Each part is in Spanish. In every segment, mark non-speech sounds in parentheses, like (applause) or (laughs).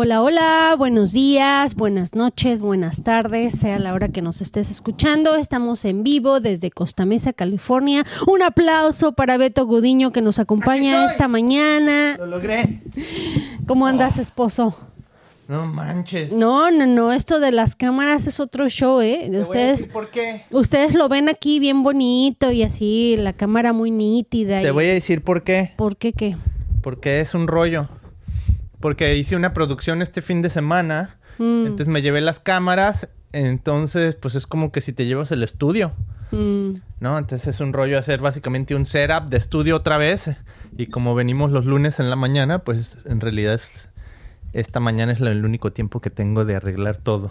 Hola, hola, buenos días, buenas noches, buenas tardes, sea la hora que nos estés escuchando. Estamos en vivo desde Costa Mesa, California. Un aplauso para Beto Gudiño que nos acompaña esta mañana. Lo logré. ¿Cómo andas, esposo? No manches. No, no, no, esto de las cámaras es otro show, ¿eh? Te Ustedes, ¿Por qué? ustedes lo ven aquí bien bonito y así, la cámara muy nítida. Te y- voy a decir por qué. ¿Por qué qué? Porque es un rollo. Porque hice una producción este fin de semana. Mm, Entonces me llevé las cámaras. Entonces, pues es como que si te llevas el estudio. mm. ¿No? Entonces es un rollo hacer básicamente un setup de estudio otra vez. Y como venimos los lunes en la mañana, pues en realidad es- esta mañana es el único tiempo que tengo de arreglar todo.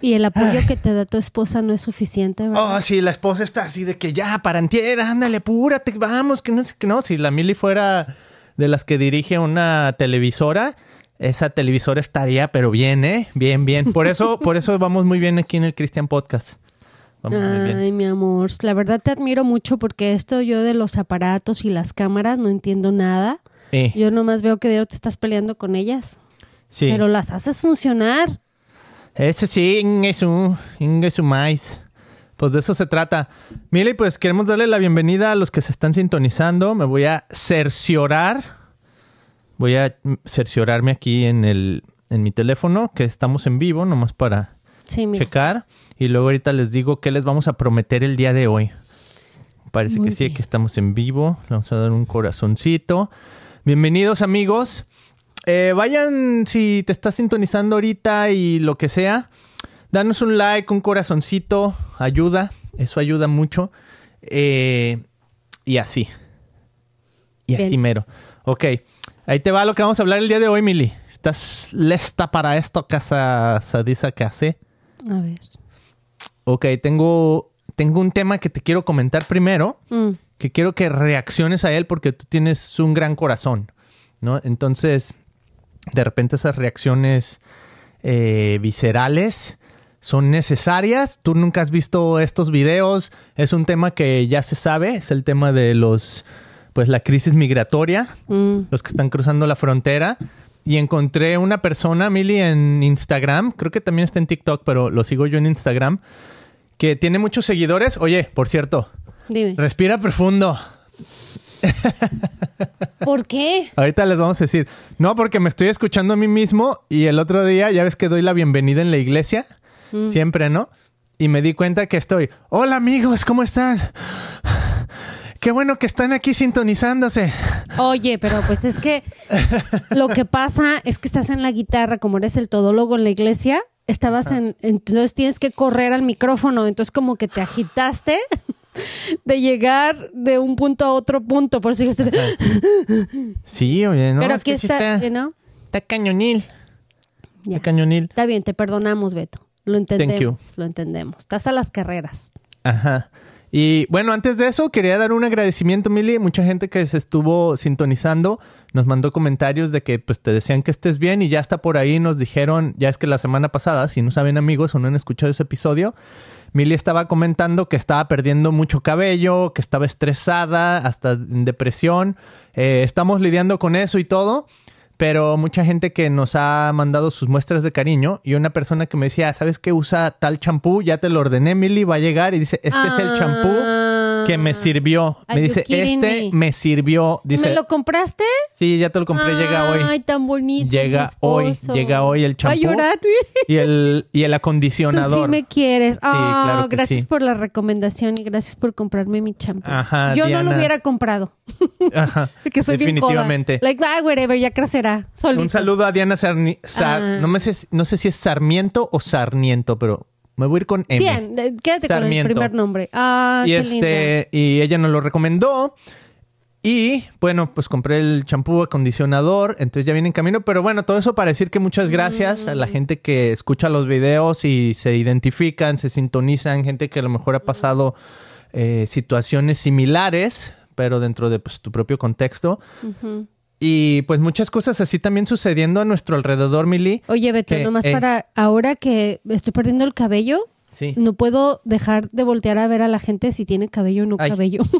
Y el apoyo que te da tu esposa no es suficiente, ¿verdad? Oh, sí, la esposa está así de que ya, para antier, ándale, apúrate, vamos, que no sé qué. No, si la Mili fuera de las que dirige una televisora, esa televisora estaría, pero bien, ¿eh? Bien, bien. Por eso, (laughs) por eso vamos muy bien aquí en el Christian Podcast. Vamos muy bien. Ay, mi amor, la verdad te admiro mucho porque esto yo de los aparatos y las cámaras no entiendo nada. Sí, Yo nomás veo que te estás peleando con ellas, sí. pero las haces funcionar. Eso sí, eso, su mais. Pues de eso se trata. Mili, pues queremos darle la bienvenida a los que se están sintonizando. Me voy a cerciorar. Voy a cerciorarme aquí en el en mi teléfono que estamos en vivo, nomás para Sí, checar. Y luego ahorita les digo qué les vamos a prometer el día de hoy. Parece Muy que sí, bien. que estamos en vivo. Le Vamos a dar un corazoncito. Bienvenidos amigos. Eh, vayan si te estás sintonizando ahorita y lo que sea. Danos un like, un corazoncito. Ayuda. Eso ayuda mucho. Eh, y así. Y así Bien. mero. Ok. Ahí te va lo que vamos a hablar el día de hoy, Mili. ¿Estás lista para esto, casa Sadisa que hace? A ver. Ok, tengo, tengo un tema que te quiero comentar primero, Mm, que quiero que reacciones a él porque tú tienes un gran corazón, ¿no? Entonces, de repente esas reacciones eh, viscerales son necesarias. Tú nunca has visto estos videos, es un tema que ya se sabe, es el tema de los, pues la crisis migratoria mm. los que están cruzando la frontera. Y encontré una persona, Mili, en Instagram, creo que también está en TikTok, pero lo sigo yo en Instagram, que tiene muchos seguidores. Oye, por cierto, Dime. respira profundo. ¿Por qué? Ahorita les vamos a decir. No, porque me estoy escuchando a mí mismo y el otro día, ya ves que doy la bienvenida en la iglesia, siempre, ¿no? Y me di cuenta que estoy, hola amigos, ¿cómo están? Qué bueno que están aquí sintonizándose. Oye, pero pues es que lo que pasa es que estás en la guitarra, como eres el todólogo en la iglesia, estabas en, entonces tienes que correr al micrófono, entonces como que te agitaste de llegar de un punto a otro punto, por eso dijiste, Sí, oye, ¿no? pero Es aquí que sí está, está, you know? está cañonil. Ya. Está cañonil. Está bien, te perdonamos, Beto. Lo you. entendemos, lo entendemos. Estás a las carreras. Ajá. Y bueno, antes de eso, quería dar un agradecimiento, Mili. Mucha gente que se estuvo sintonizando nos mandó comentarios de que pues te decían que estés bien y ya hasta por ahí nos dijeron, ya es que la semana pasada, si no saben amigos o no han escuchado ese episodio, Mili estaba comentando que estaba perdiendo mucho cabello, que estaba estresada, hasta en depresión. Eh, estamos lidiando con eso y todo. Pero mucha gente que nos ha mandado sus muestras de cariño y una persona que me decía, ¿sabes qué usa tal champú? Ya te lo ordené, Mili, va a llegar y dice, este es el champú que me sirvió. Me dice, este me? me sirvió. Dice, ¿Me lo compraste? sí, ya te lo compré, llega hoy. Ay, tan bonito. Llega hoy, llega hoy el champú. llorar. Y el, y el Tú acondicionador. sí me quieres. Ah, claro que gracias sí. por la recomendación y gracias por comprarme mi champú. Ajá, Yo no lo hubiera comprado. Ajá, (laughs) Porque soy bien definitivamente. coda. Like, ah, whatever, ya crecerá. Solito. Un saludo a Diana Sarni- Sar- Ah. no, me sé, no sé si es Sarmiento o Sarniento, pero me voy a ir con M. Bien, quédate con el primer nombre. Ah, y qué este y ella nos lo recomendó y bueno pues compré el champú acondicionador entonces ya viene en camino pero bueno todo eso para decir que muchas gracias a la Mm. gente que escucha los videos y se identifican se sintonizan gente que a lo mejor ha pasado eh, situaciones similares pero dentro de pues, tu propio contexto. Y pues muchas cosas así también sucediendo a nuestro alrededor Mili Oye, Beto, nomás Eh. para ahora que estoy perdiendo el cabello, sí no puedo dejar de voltear a ver a la gente si tiene cabello o no Ay. cabello. (laughs)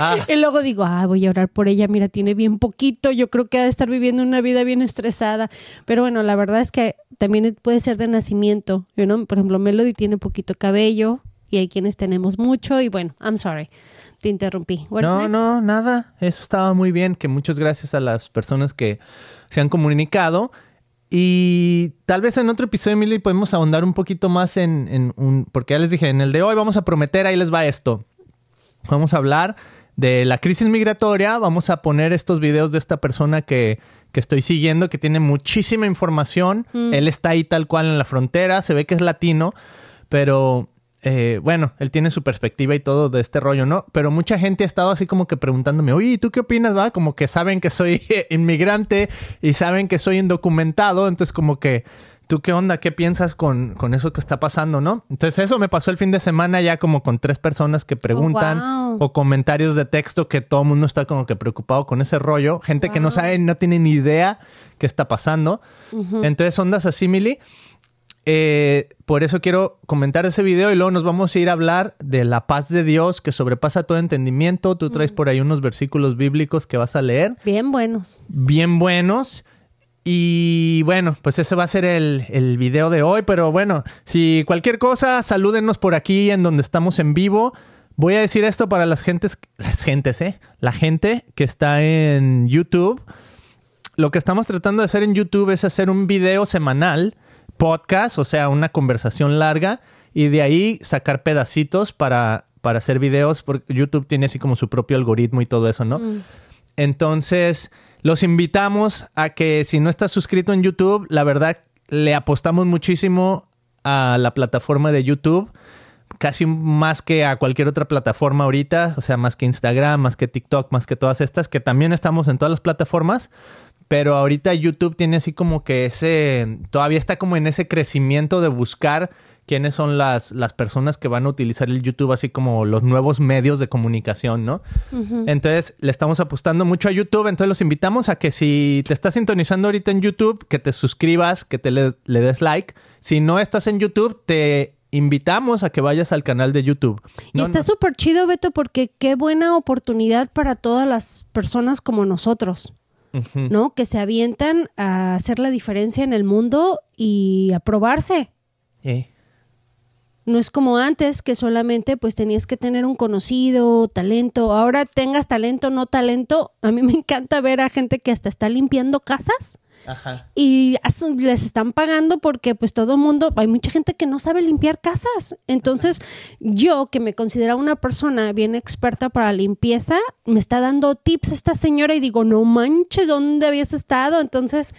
Ah. Y luego digo, ah, voy a orar por ella, mira, tiene bien poquito, yo creo que ha de estar viviendo una vida bien estresada. Pero bueno, la verdad es que también puede ser de nacimiento, ¿no? Por ejemplo, Melody tiene poquito cabello y hay quienes tenemos mucho y bueno, I'm sorry, te interrumpí. What's No, next? no, nada. Eso estaba muy bien. Que muchas gracias a las personas que se han comunicado. Y tal vez en otro episodio, Emily, podemos ahondar un poquito más en, en un... Porque ya les dije, en el de hoy vamos a prometer, ahí les va esto. Vamos a hablar de la crisis migratoria. Vamos a poner estos videos de esta persona que, que estoy siguiendo, que tiene muchísima información. Él está ahí tal cual en la frontera. Se ve que es latino, pero eh, bueno, él tiene su perspectiva y todo de este rollo, ¿no? Pero mucha gente ha estado así como que preguntándome, oye, ¿y tú qué opinas, va? Como que saben que soy (laughs) inmigrante y saben que soy indocumentado, entonces como que, ¿tú qué onda? ¿Qué piensas con, con eso que está pasando, no? Entonces eso me pasó el fin de semana ya como con tres personas que preguntan wow. o comentarios de texto que todo el mundo está como que preocupado con ese rollo, gente que no sabe, no tiene ni idea qué está pasando. Entonces ondas así, Mili. Eh, por eso quiero comentar ese video y luego nos vamos a ir a hablar de la paz de Dios que sobrepasa todo entendimiento. Tú traes por ahí unos versículos bíblicos que vas a leer, Bien buenos. bien buenos. Y bueno, pues ese va a ser el, el video de hoy. Pero bueno, si cualquier cosa, salúdenos por aquí en donde estamos en vivo. Voy a decir esto para las gentes, las gentes, ¿eh? La gente que está en YouTube. Lo que estamos tratando de hacer en YouTube es hacer un video semanal, podcast, o sea, una conversación larga, y de ahí sacar pedacitos para, para hacer videos, porque YouTube tiene así como su propio algoritmo y todo eso, ¿no? Entonces, los invitamos a que si no estás suscrito en YouTube, la verdad, le apostamos muchísimo a la plataforma de YouTube casi más que a cualquier otra plataforma ahorita, o sea, más que Instagram, más que TikTok, más que todas estas, que también estamos en todas las plataformas, pero ahorita YouTube tiene así como que ese, todavía está como en ese crecimiento de buscar quiénes son las, las personas que van a utilizar el YouTube, así como los nuevos medios de comunicación, ¿no? Entonces, le estamos apostando mucho a YouTube, entonces los invitamos a que si te estás sintonizando ahorita en YouTube, que te suscribas, que te le, le des like. Si no estás en YouTube, te invitamos a que vayas al canal de YouTube. Y está no- súper chido, Beto, porque qué buena oportunidad para todas las personas como nosotros, ¿no? Que se avientan a hacer la diferencia en el mundo y a probarse. Eh, No es como antes que solamente pues tenías que tener un conocido, talento. Ahora tengas talento, no talento. A mí me encanta ver a gente que hasta está limpiando casas Ajá. y les están pagando porque pues todo mundo, hay mucha gente que no sabe limpiar casas. Entonces yo que me considero una persona bien experta para limpieza, me está dando tips esta señora y digo, no manches, ¿dónde habías estado? Entonces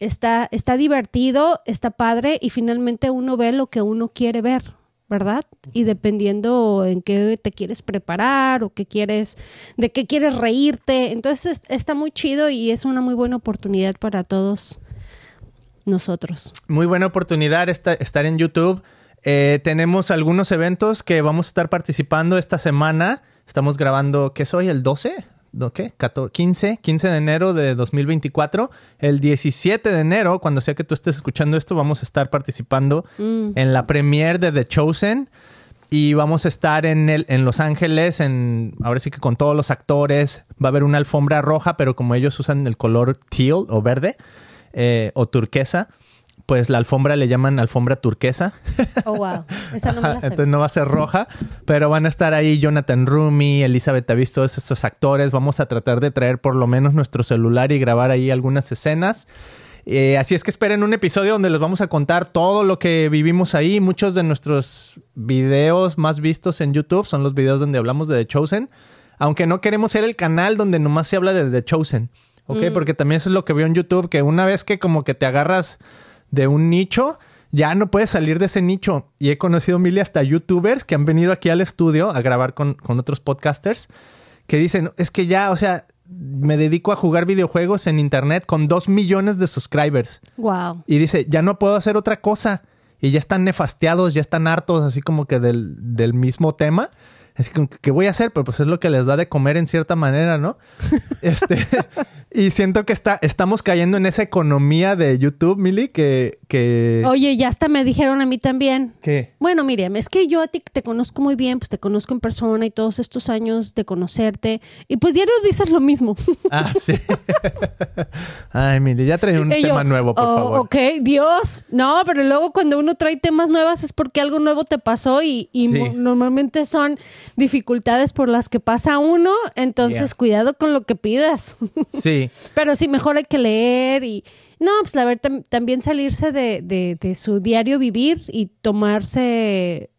está, está divertido, está padre y finalmente uno ve lo que uno quiere ver. ¿Verdad? Y dependiendo en qué te quieres preparar o qué quieres, de qué quieres reírte. Entonces es- está muy chido y es una muy buena oportunidad para todos nosotros. Muy buena oportunidad esta- estar en YouTube. Eh, tenemos algunos eventos que vamos a estar participando esta semana. Estamos grabando, ¿qué soy? ¿El 12? ¿No, ¿Qué? 14, 15, 15 de enero de 2024. El 17 de enero, cuando sea que tú estés escuchando esto, vamos a estar participando en la premiere de The Chosen. Y vamos a estar en, el, en Los Ángeles, en, ahora sí que con todos los actores. Va a haber una alfombra roja, pero como ellos usan el color teal o verde eh, o turquesa, pues la alfombra le llaman alfombra turquesa. Oh, wow. Esa no me la. Entonces no va a ser roja, pero van a estar ahí Jonathan Rumi, Elizabeth Davis, todos estos actores. Vamos a tratar de traer por lo menos nuestro celular y grabar ahí algunas escenas. Eh, así es que esperen un episodio donde les vamos a contar todo lo que vivimos ahí. Muchos de nuestros videos más vistos en YouTube son los videos donde hablamos de The Chosen. Aunque no queremos ser el canal donde nomás se habla de The Chosen. ¿Ok? Porque también eso es lo que veo en YouTube, que una vez que como que te agarras de un nicho, ya no puedes salir de ese nicho. Y he conocido mil y hasta youtubers que han venido aquí al estudio a grabar con, con otros podcasters que dicen, es que ya, o sea, me dedico a jugar videojuegos en internet con dos millones de subscribers. Wow. Y dice, ya no puedo hacer otra cosa. Y ya están nefasteados, ya están hartos así como que del, del mismo tema. Así como, ¿qué voy a hacer? Pero pues es lo que les da de comer en cierta manera, ¿no? (laughs) este, y siento que está, estamos cayendo en esa economía de YouTube, Mili, que, que... Oye, ya hasta me dijeron a mí también. ¿Qué? Bueno, Miriam, es que yo a ti te conozco muy bien, pues te conozco en persona y todos estos años de conocerte. Y pues diario dices lo mismo. Ah, sí. (laughs) Ay, Mili, ya trae un Y yo, tema nuevo, por "Oh, favor. Ok, Dios. No, pero luego cuando uno trae temas nuevos es porque algo nuevo te pasó y, y Sí. normalmente son dificultades por las que pasa uno. Entonces, Yeah. cuidado con lo que pidas. (laughs) Sí. pero sí, mejor hay que leer y... No, pues la verdad, tam- también salirse de, de- de su diario vivir y tomarse...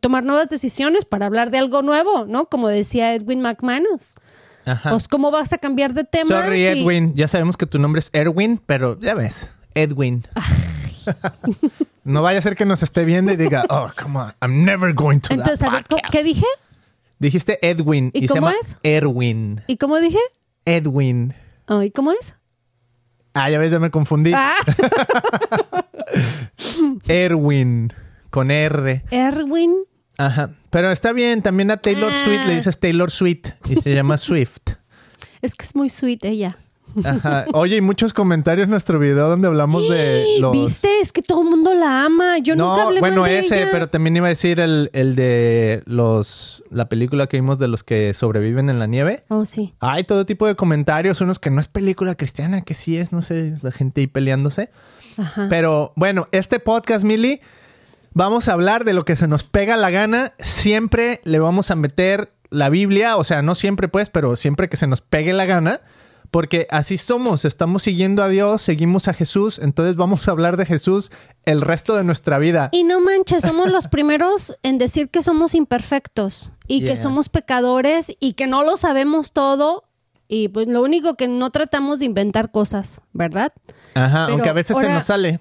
tomar nuevas decisiones para hablar de algo nuevo, ¿no? Como decía Edwin McManus. Ajá. Pues, ¿cómo vas a cambiar de tema? Sorry, Edwin. Ya sabemos que tu nombre es Erwin, pero ya ves, Edwin. (laughs) no vaya a ser que nos esté viendo y diga, (laughs) oh, come on, I'm never going to Entonces, that a ver, ¿cómo- podcast". ¿qué dije? Dijiste Edwin ¿Y y, se cómo llama es? Erwin. ¿Y cómo dije? Edwin. Oh, ¿Y cómo es? Ah, ya ves, ya me confundí. Ah, (laughs) Erwin. Con R. Erwin. Ajá. Pero está bien, también a Taylor Ah. Swift le dices Taylor Swift y se llama (laughs) Swift. Es que es muy sweet ella. Ajá. Oye, y muchos comentarios en nuestro video donde hablamos de los... ¿Viste? Es que todo el mundo la ama. Yo no, nunca hablé bueno, mal de ese, ella. pero también iba a decir el, el de los la película que vimos de los que sobreviven en la nieve. Oh, sí. Hay todo tipo de comentarios, unos que no es película cristiana, que sí es, no sé, la gente ahí peleándose. Ajá. Pero bueno, este podcast, Mili, vamos a hablar de lo que se nos pega la gana. Siempre le vamos a meter la Biblia, o sea, no siempre pues, pero siempre que se nos pegue la gana. Porque así somos, estamos siguiendo a Dios, seguimos a Jesús, entonces vamos a hablar de Jesús el resto de nuestra vida. Y no manches, somos los (laughs) primeros en decir que somos imperfectos y Yeah. que somos pecadores y que no lo sabemos todo. Y pues lo único que no tratamos de inventar cosas, ¿verdad? Ajá, Pero aunque a veces se nos sale.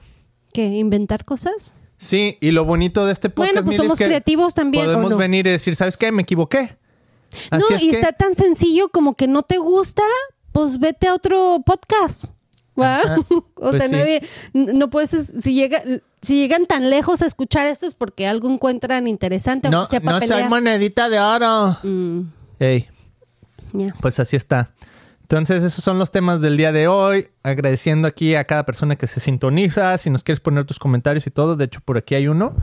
¿Que inventar cosas? Sí, y lo bonito de este podcast Bueno, pues somos es que creativos también, ¿o Podemos no? venir y decir, ¿sabes qué? Me equivoqué. Así no, es y que- está tan sencillo como que no te gusta, pues vete a otro podcast. ¿va? (laughs) O pues sea, sí. nadie, no puedes, si llega, si llegan tan lejos a escuchar esto es porque algo encuentran interesante, No, sea no soy monedita de oro. Mm, Ey, pues así está. Entonces, esos son los temas del día de hoy. Agradeciendo aquí a cada persona que se sintoniza. Si nos quieres poner tus comentarios y todo. De hecho, por aquí hay uno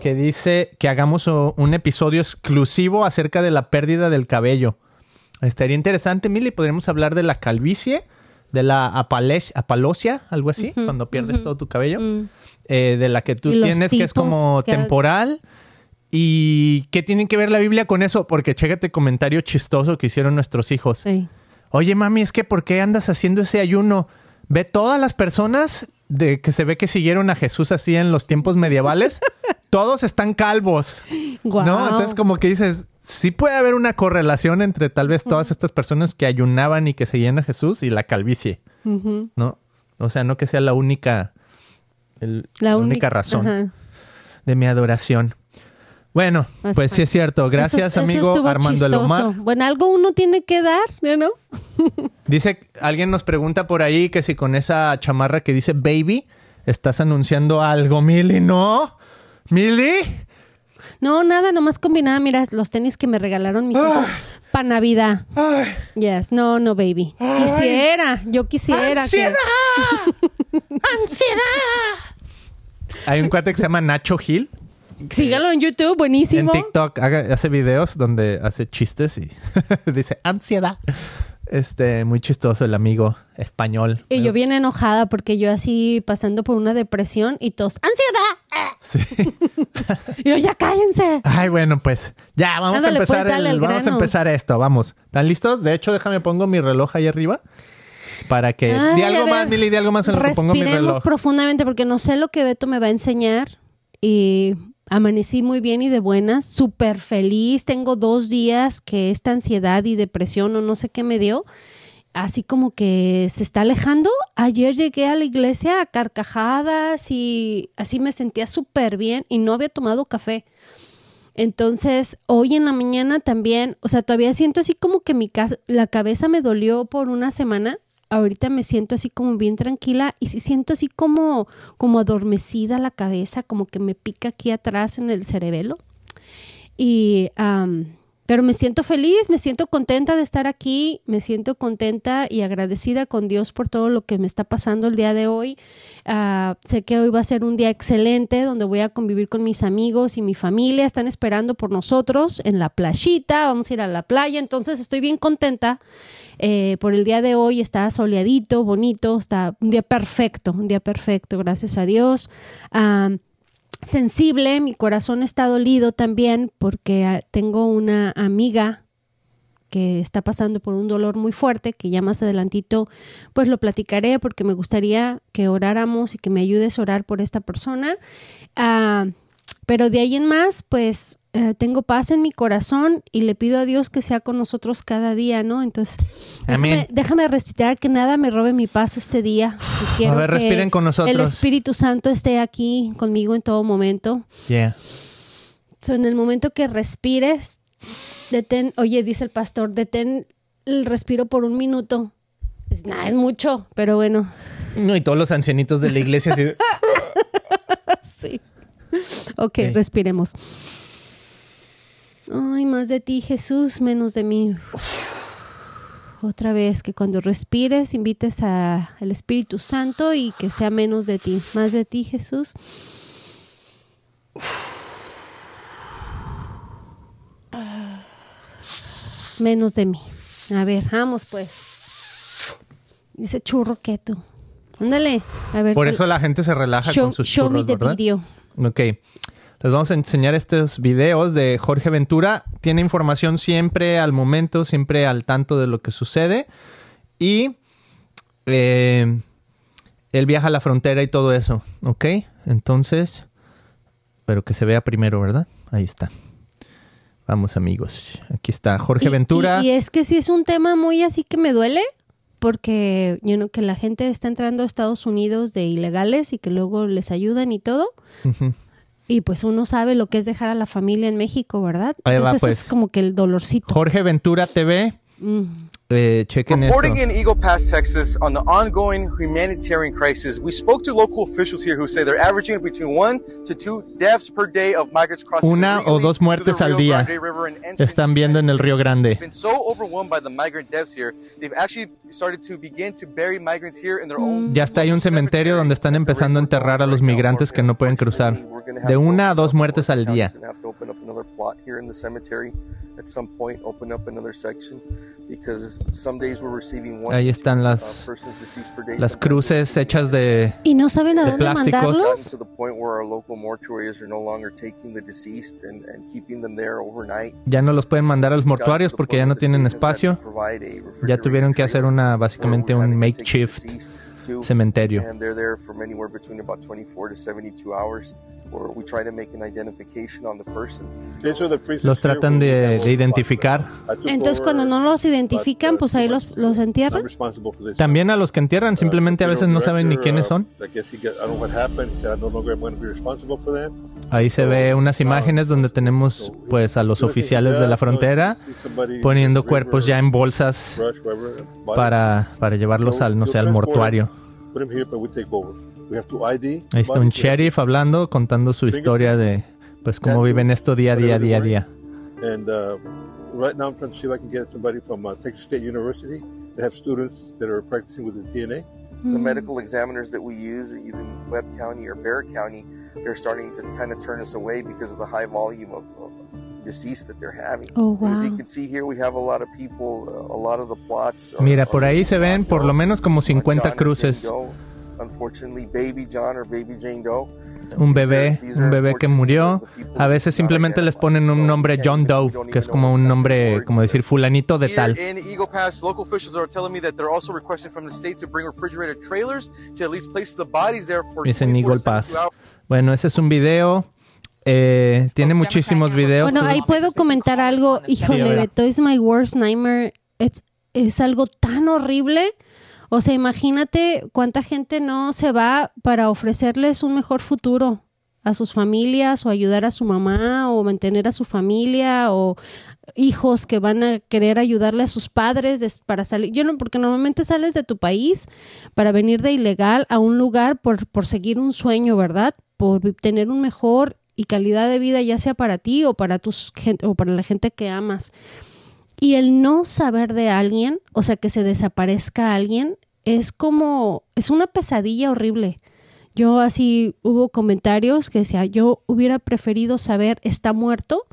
que dice que hagamos un episodio exclusivo acerca de la pérdida del cabello. Estaría interesante, Mili. Podríamos hablar de la calvicie, de la apalosia, algo así, cuando pierdes todo tu cabello. Mm. eh, de la que tú tienes, que es como que- temporal. ¿Y qué tiene que ver la Biblia con eso? Porque chécate el comentario chistoso que hicieron nuestros hijos. Sí. Oye, mami, es que ¿por qué andas haciendo ese ayuno? Ve todas las personas de que se ve que siguieron a Jesús así en los tiempos medievales, (laughs) todos están calvos. Guau. ¿No? Entonces como que dices, sí puede haber una correlación entre tal vez todas estas personas que ayunaban y que seguían a Jesús y la calvicie. ¿no? O sea, no que sea la única el- La, la única única razón Ajá. de mi adoración. Bueno, Pues pues sí es cierto. Gracias, Eso- amigo Armando. Lomar. Bueno, algo uno tiene que dar, ¿no? (laughs) Dice, alguien nos pregunta por ahí que si con esa chamarra que dice baby estás anunciando algo, Mili. No, Mili. No, nada, nomás combinada. Mira, los tenis que me regalaron mis hijos para Navidad. Ay, Yes, no, no, baby. Quisiera, yo quisiera. que- ¡Ansiedad! (laughs) ¡Ansiedad! Hay un cuate que se llama Nacho Gil Síganlo en YouTube, buenísimo. en TikTok. haga- hace videos donde hace chistes y (laughs) dice ansiedad. Este, muy chistoso el amigo español. Y yo bien enojada porque yo así pasando por una depresión y todos, ¡ansiedad! Sí. (laughs) Y yo, ya cállense. Ay, bueno, pues ya vamos Ándale, a empezar pues, dale el- vamos a empezar esto, vamos. ¿Están listos? De hecho, déjame pongo mi reloj ahí arriba para que Ay, di a algo ver, más, Mili, di algo más en lo que pongo mi Respiremos reloj. profundamente porque no sé lo que Beto me va a enseñar y amanecí muy bien y de buenas, súper feliz. Tengo dos días que esta ansiedad y depresión o no sé qué me dio, así como que se está alejando. Ayer llegué a la iglesia a carcajadas y así me sentía súper bien y no había tomado café. Entonces, hoy en la mañana también, o sea, todavía siento así como que mi la cabeza me dolió por una semana. Ahorita me siento así como bien tranquila y siento así como, como adormecida la cabeza, como que me pica aquí atrás en el cerebelo. Y am, pero me siento feliz, me siento contenta de estar aquí, me siento contenta y agradecida con Dios por todo lo que me está pasando el día de hoy. Ah, sé que hoy va a ser un día excelente donde voy a convivir con mis amigos y mi familia. Están esperando por nosotros en la playita, vamos a ir a la playa, entonces estoy bien contenta. Eh, por el día de hoy está soleadito, bonito, está un día perfecto, un día perfecto, gracias a Dios. Ah, sensible, mi corazón está dolido también porque ah, tengo una amiga que está pasando por un dolor muy fuerte, que ya más adelantito pues lo platicaré porque me gustaría que oráramos y que me ayudes a orar por esta persona. Ah, pero de ahí en más, pues eh, tengo paz en mi corazón y le pido a Dios que sea con nosotros cada día, ¿no? Entonces, déjame, respirar, que nada me robe mi paz este día. Y quiero ver, que respiren con nosotros. El Espíritu Santo esté aquí conmigo en todo momento. Yeah. So, en el momento que respires, detén, oye, dice el pastor, detén el respiro por un minuto. Es, nada, es mucho, pero bueno, No, y todos los ancianitos de la iglesia. (laughs) sí. Ok, Ok. respiremos. Ay, más de ti, Jesús, menos de mí. Otra vez, que cuando respires, invites a- al Espíritu Santo y que sea menos de ti. Más de ti, Jesús. Menos de mí. A ver, vamos pues. Dice churro keto. Ándale. A ver. Por eso la gente se relaja show, con sus show me churros, the ¿verdad? video. Ok. Les vamos a enseñar estos videos de Jorge Ventura. Tiene información siempre al momento, siempre al tanto de lo que sucede. Y eh, él viaja a la frontera y todo eso. Ok. Entonces, pero que se vea primero, ¿verdad? Ahí está. Vamos amigos. Aquí está Jorge Y- Ventura. Y, y es que sí es un tema muy así que me duele, porque you know, que la gente está entrando a Estados Unidos de ilegales y que luego les ayudan y todo. Ujú. Y pues uno sabe lo que es dejar a la familia en México, ¿verdad? Ahí va, Entonces pues. eso es como que el dolorcito. Jorge Ventura TV. Mm. Eh, chequen esto. Reporting in Eagle Pass, Texas, on the ongoing humanitarian crisis, we spoke to local officials here who say they're averaging between one to two deaths per day of migrants crossing Una o dos muertes al día están viendo en el Río. Grande. Been so overwhelmed by the migrant deaths here, they've actually started to begin to bury migrants here in their own. Ya está, hay un cementerio donde están empezando a enterrar a los migrantes que no pueden cruzar. De una a dos muertes al día. at some point, open up another section because some days we're receiving one Ahí to están las- Las cruces hechas de... ¿Y no saben a De dónde mandarlos? gotten to the point where our local mortuaries are no longer taking the deceased and, and keeping them there overnight. Ya no los pueden mandar a los mortuarios porque ya no tienen espacio. Ya tuvieron que hacer una, básicamente un makeshift cementerio. And they're there from anywhere between about 24 to 72 hours where we try to make an identification on the person. Los tratan de, de identificar. Entonces cuando no los identifican, pues ahí los, los entierran. También a los que entierran, simplemente a veces no saben ni quiénes uh, son. Ahí se ve unas imágenes donde tenemos pues a los oficiales de la frontera poniendo cuerpos ya en bolsas para, para llevarlos al, no sé, al mortuario. Ahí está un sheriff hablando, contando su historia de pues cómo viven esto día a día, día a día. And uh, right now, I'm trying to see if I can get somebody from uh, Texas State University. They have students that are practicing with the DNA. The Mm. medical examiners that we use, either in Webb County or Bear County, they're starting to kind of turn us away because of the high volume of, of deceased that they're having. Oh, As you can see here, we have a lot of people, uh, a lot of the plots. are- Mira, por ahí se ven por lo menos como uh, 50 John and Jane cruces. Unfortunately, baby John or baby Jane Doe. Un These are- bebé, un bebé que murió. A veces simplemente les ponen un nombre John Doe, que es como un nombre, como decir fulanito de tal. in Eagle Pass, local officials are telling me that they're also requesting from the state to bring refrigerated trailers to at least place the bodies there for Es en 24 Eagle to 72 Pass. hours. Bueno, ese es un video. Eh, tiene muchísimos videos. Bueno, ahí puedo comentar algo. Híjole. Beto, es my worst nightmare. Es, es algo tan horrible. O sea, imagínate cuánta gente no se va para ofrecerles un mejor futuro a sus familias o ayudar a su mamá o mantener a su familia o hijos que van a querer ayudarle a sus padres des- para salir. Yo no, porque normalmente sales de tu país para venir de ilegal a un lugar por, por seguir un sueño, ¿verdad? Por tener un mejor y calidad de vida, ya sea para ti o para tus o para la gente que amas. Y el no saber de alguien, o sea, que se desaparezca alguien, es como, es una pesadilla horrible. Yo así hubo comentarios que decía, yo hubiera preferido saber está muerto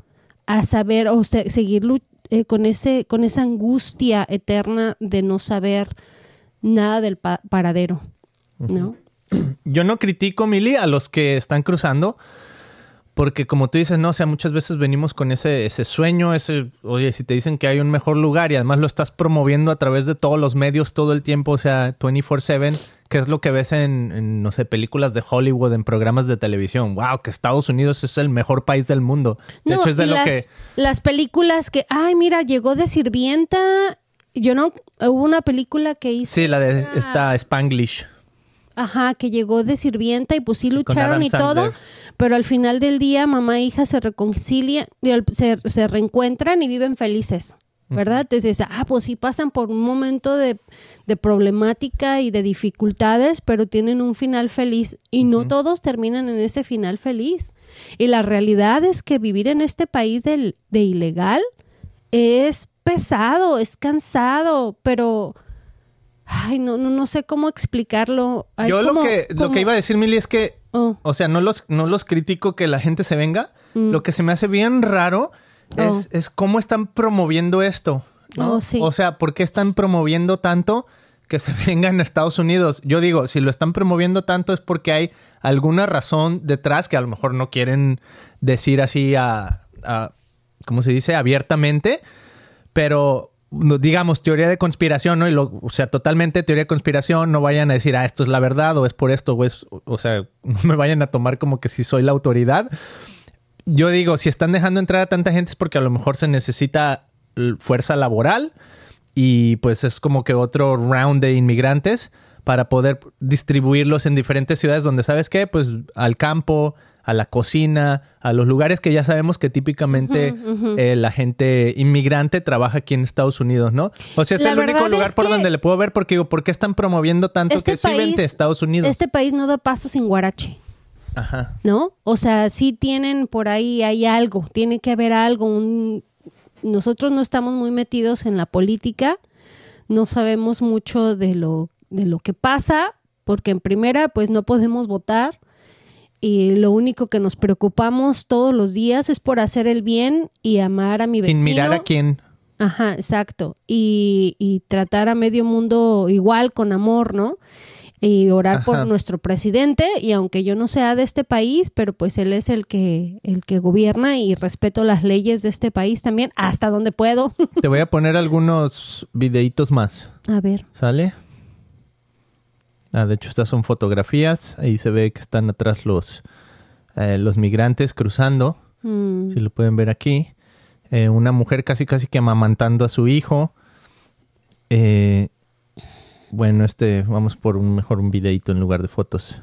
a saber o se- seguir eh, con ese con esa angustia eterna de no saber nada del pa- paradero, ¿no? (clears throat) Yo no critico, Mili, a los que están cruzando, porque como tú dices, no, o sea, muchas veces venimos con ese, ese sueño, ese, oye, si te dicen que hay un mejor lugar y además lo estás promoviendo a través de todos los medios todo el tiempo, o sea, 24/7, que es lo que ves en, en, no sé, películas de Hollywood, en programas de televisión. Wow, que Estados Unidos es el mejor país del mundo. De hecho, es de lo que... las películas que, ay, mira, llegó de sirvienta. Yo no, hubo una película que hizo. Sí, la de esta Spanglish. Ajá, que llegó de sirvienta y pues sí lucharon y todo, pero al final del día mamá e hija se reconcilian, se, se reencuentran y viven felices, ¿verdad? Entonces, ah, pues sí pasan por un momento de, de problemática y de dificultades, pero tienen un final feliz y no todos terminan en ese final feliz. Y la realidad es que vivir en este país del- de ilegal es pesado, es cansado, pero... Ay, no, no, no sé cómo explicarlo. Hay Yo lo, que, lo que iba a decir, Mili, es que Oh. O sea, no los, no los critico que la gente se venga. Lo que se me hace bien raro Mm. Oh. es, es cómo están promoviendo esto. ¿no? Oh, sí. O sea, ¿por qué están promoviendo tanto que se (laughs) vengan a Estados Unidos? Yo digo, si lo están promoviendo tanto es porque hay alguna razón detrás que a lo mejor no quieren decir así a, a ¿cómo se dice? Abiertamente. Pero digamos teoría de conspiración, ¿no? Y lo, o sea, totalmente teoría de conspiración, no vayan a decir, ah, esto es la verdad o es por esto o es, o sea, (laughs) no me vayan a tomar como que si soy la autoridad. Yo digo, si están dejando entrar a tanta gente es porque a lo mejor se necesita fuerza laboral y pues es como que otro round de inmigrantes para poder distribuirlos en diferentes ciudades donde, ¿sabes qué? Pues al campo, a la cocina, a los lugares que ya sabemos que típicamente eh, la gente inmigrante trabaja aquí en Estados Unidos, ¿no? O sea, es La el único lugar por donde le puedo ver porque digo, ¿por qué están promoviendo tanto Este que sí vente a Estados Unidos? Este país no da paso sin guarache, Ajá. ¿no? O sea, sí tienen por ahí, hay algo, tiene que haber algo. un- Nosotros no estamos muy metidos en la política, no sabemos mucho de lo, de lo que pasa, porque en primera, pues no podemos votar y lo único que nos preocupamos todos los días es por hacer el bien y amar a mi vecino. Sin mirar a quién. Ajá, exacto. Y, y tratar a medio mundo igual, con amor, ¿no? Y orar Ajá. por nuestro presidente, y aunque yo no sea de este país, pero pues él es el que, el que gobierna y respeto las leyes de este país también, hasta donde puedo. Te voy a (laughs) poner algunos videitos más. a ver. ¿Sale? Ah, de hecho, estas son fotografías. Ahí se ve que están atrás los, eh, los migrantes cruzando. Mm, Si lo pueden ver aquí. Eh, una mujer casi casi que amamantando a su hijo. Eh, bueno, este, vamos por un mejor un videito en lugar de fotos.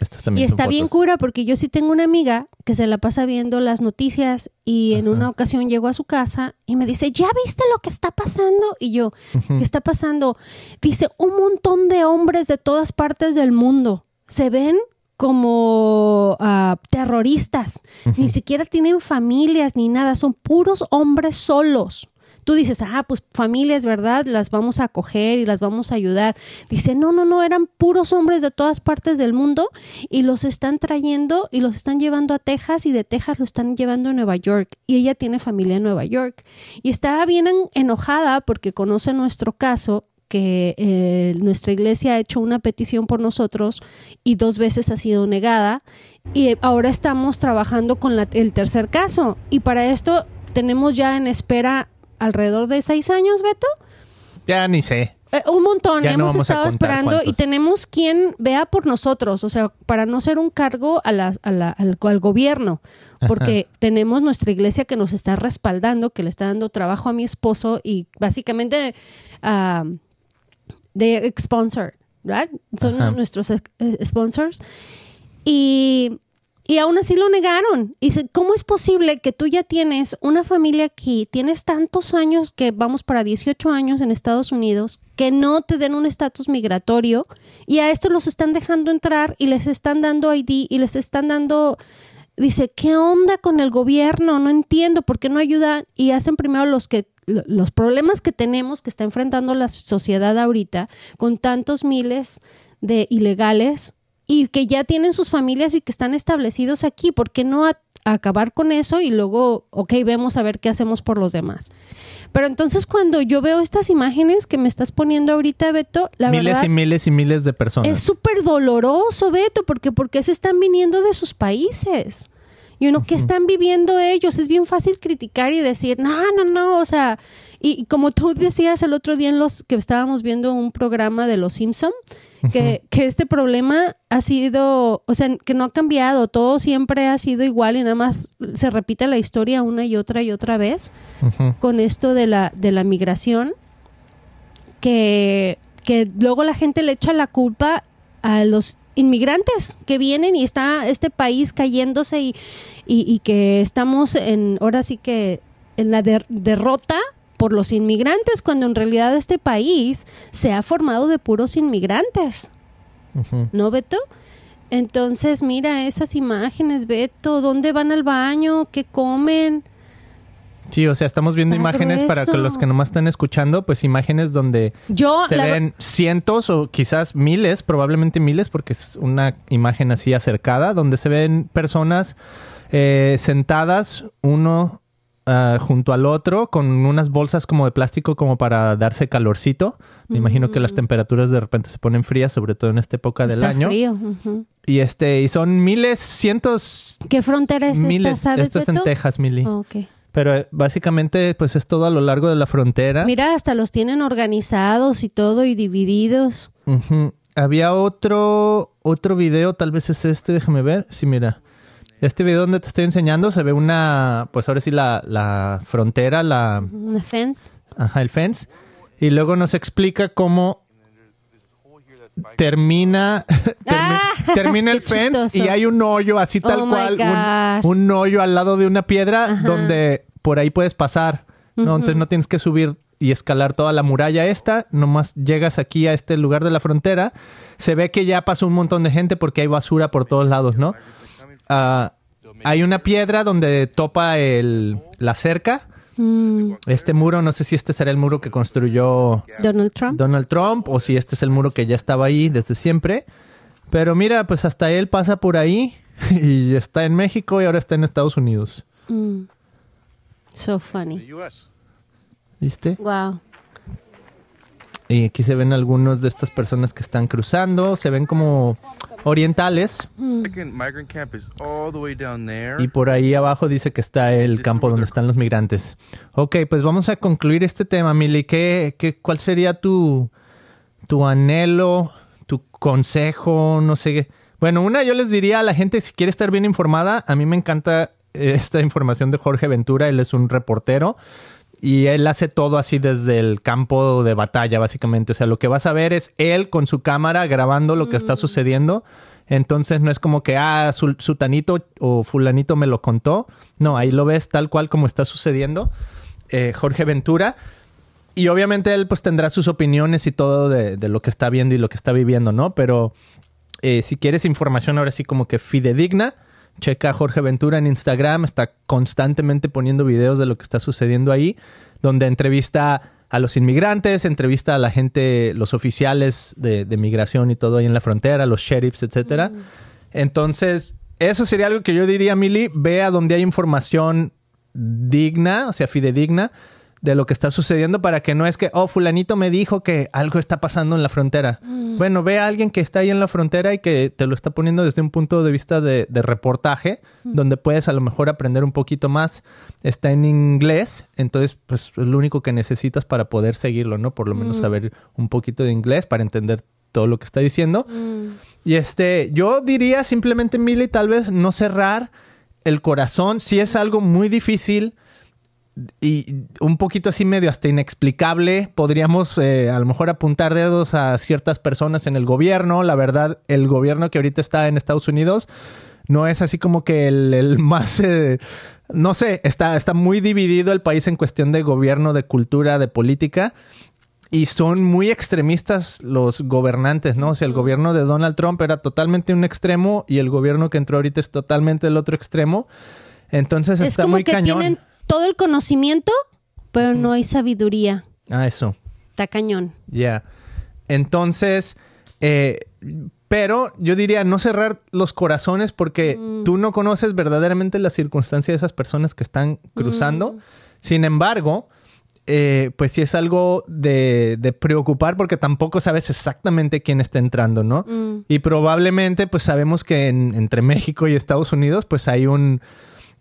Y también está bien cura porque yo sí tengo una amiga que se la pasa viendo las noticias y en una ocasión llegó a su casa y me dice, ¿ya viste lo que está pasando? Y yo, ¿qué está pasando? Dice, un montón de hombres de todas partes del mundo se ven como ah, terroristas. Ni siquiera tienen familias ni nada, son puros hombres solos. Tú dices, ah, pues familias, ¿verdad? Las vamos a acoger y las vamos a ayudar. Dice, no, no, no, eran puros hombres de todas partes del mundo y los están trayendo y los están llevando a Texas y de Texas lo están llevando a Nueva York. Y ella tiene familia en Nueva York. Y estaba bien en- enojada porque conoce nuestro caso que eh, nuestra iglesia ha hecho una petición por nosotros y dos veces ha sido negada y ahora estamos trabajando con la- el tercer caso y para esto tenemos ya en espera alrededor de seis años, Beto. Ya ni sé. Eh, un montón, Ya no hemos a estado esperando y tenemos quien vea por nosotros, o sea, para no ser un cargo a la- a la- al, al gobierno, porque tenemos nuestra iglesia que nos está respaldando, que le está dando trabajo a mi esposo y básicamente ah, de sponsor, ¿right? Son Ajá. nuestros eh, sponsors. Y, y aún así lo negaron. Y dice, ¿cómo es posible que tú ya tienes una familia aquí, tienes tantos años que vamos para 18 años en Estados Unidos, que no te den un estatus migratorio y a estos los están dejando entrar y les están dando ID y les están dando dice, ¿qué onda con el gobierno? No entiendo por qué no ayudan y hacen primero los que los problemas que tenemos que está enfrentando la sociedad ahorita con tantos miles de ilegales y que ya tienen sus familias y que están establecidos aquí, ¿por qué no acabar con eso y luego, ok, vemos a ver qué hacemos por los demás. Pero entonces cuando yo veo estas imágenes que me estás poniendo ahorita, Beto, la miles verdad... y miles y miles de personas. Es súper doloroso, Beto, porque porque se están viniendo de sus países. Y uno, ¿qué están viviendo ellos? Es bien fácil criticar y decir, no, no, no, o sea, y, como tú decías el otro día en los que estábamos viendo un programa de Los Simpson, que, que, este problema ha sido, o sea, que no ha cambiado, todo siempre ha sido igual y nada más se repite la historia una y otra y otra vez con esto de la, de la migración, que, que luego la gente le echa la culpa a los inmigrantes que vienen y está este país cayéndose y, y, que estamos en, ahora sí que en la derrota por los inmigrantes, cuando en realidad este país se ha formado de puros inmigrantes. ¿No, Beto? Entonces, mira esas imágenes, Beto, ¿dónde van al baño? ¿Qué comen? Sí, o sea, estamos viendo imágenes para que los que nomás están escuchando, pues imágenes donde Yo, se ven cientos o quizás miles, probablemente miles, porque es una imagen así acercada, donde se ven personas eh, sentadas, uno uh, junto al otro, con unas bolsas como de plástico como para darse calorcito. Me imagino que las temperaturas de repente se ponen frías, sobre todo en esta época del año. Frío. Y este, y son miles, cientos. ¿Qué frontera es miles. esta, sabes, Esto es en Texas, Mili. Oh, okay. Pero eh, básicamente, pues es todo a lo largo de la frontera. Mira, hasta los tienen organizados y todo y divididos. Había otro, otro video, tal vez es este, déjame ver. Sí, mira. Este video donde te estoy enseñando se ve una, pues ahora sí la, la frontera, la... Una fence. Ajá, el fence. Y luego nos explica cómo termina (laughs) Ah, (laughs) termina el fence chistoso. y hay un hoyo así tal Oh cual un, un hoyo al lado de una piedra Ajá. donde por ahí puedes pasar no entonces no tienes que subir y escalar toda la muralla esta nomás llegas aquí a este lugar de la frontera se ve que ya pasó un montón de gente porque hay basura por todos lados no Ah, hay una piedra donde topa el la cerca Mm, este muro no sé si este será el muro que construyó Donald Trump. Donald Trump o si este es el muro que ya estaba ahí desde siempre. Pero mira, pues hasta él pasa por ahí (laughs) y está en México y ahora está en Estados Unidos. Mm. So funny. ¿Viste? Wow. Y aquí se ven algunos de estas personas que están cruzando. Se ven como orientales. Second migrant camp is all the way down there. Y por ahí abajo dice que está el campo donde están los migrantes. Ok, pues vamos a concluir este tema, Mili. ¿Qué, qué, ¿Cuál sería tu, tu anhelo, tu consejo? No sé qué. Bueno, una, yo les diría a la gente, si quiere estar bien informada, a mí me encanta eh, esta información de Jorge Ventura. Él es un reportero y él hace todo así desde el campo de batalla, básicamente. O sea, lo que vas a ver es él con su cámara grabando lo que está sucediendo. Entonces no es como que, ah, su, sutanito o fulanito me lo contó. No, ahí lo ves tal cual como está sucediendo. Eh, Jorge Ventura. Y obviamente él pues tendrá sus opiniones y todo de, de lo que está viendo y lo que está viviendo, ¿no? Pero eh, si quieres información ahora sí como que fidedigna, checa a Jorge Ventura en Instagram, está constantemente poniendo videos de lo que está sucediendo ahí, donde entrevista a los inmigrantes, entrevista a la gente, los oficiales de, de migración y todo ahí en la frontera, los sheriffs, etcétera. Entonces, eso sería algo que yo diría, Mili, vea donde hay información digna, o sea, fidedigna, de lo que está sucediendo para que no es que, oh, fulanito me dijo que algo está pasando en la frontera. Bueno, ve a alguien que está ahí en la frontera y que te lo está poniendo desde un punto de vista de, de reportaje, donde puedes a lo mejor aprender un poquito más. Está en inglés, entonces pues es lo único que necesitas para poder seguirlo, ¿no? Por lo menos saber un poquito de inglés para entender todo lo que está diciendo. Y este, yo diría simplemente, Mili, tal vez no cerrar el corazón. Si es algo muy difícil y un poquito así medio hasta inexplicable, podríamos eh, a lo mejor apuntar dedos a ciertas personas en el gobierno. La verdad, el gobierno que ahorita está en Estados Unidos no es así como que el, el (laughs) más... eh, no sé, está, está muy dividido el país en cuestión de gobierno, de cultura, de política. y son muy extremistas los gobernantes, ¿no? O sea, el gobierno de Donald Trump era totalmente un extremo y el gobierno que entró ahorita es totalmente el otro extremo. Entonces Es está como muy que cañón. tienen todo el conocimiento, pero no hay sabiduría. Ah, eso. Está cañón. Ya. Entonces, eh, pero yo diría no cerrar los corazones porque Mm. tú no conoces verdaderamente las circunstancias de esas personas que están cruzando. Mm. Sin embargo, eh, pues sí es algo de, de preocupar porque tampoco sabes exactamente quién está entrando, ¿no? Mm. Y probablemente, pues sabemos que en- entre México y Estados Unidos, pues hay un,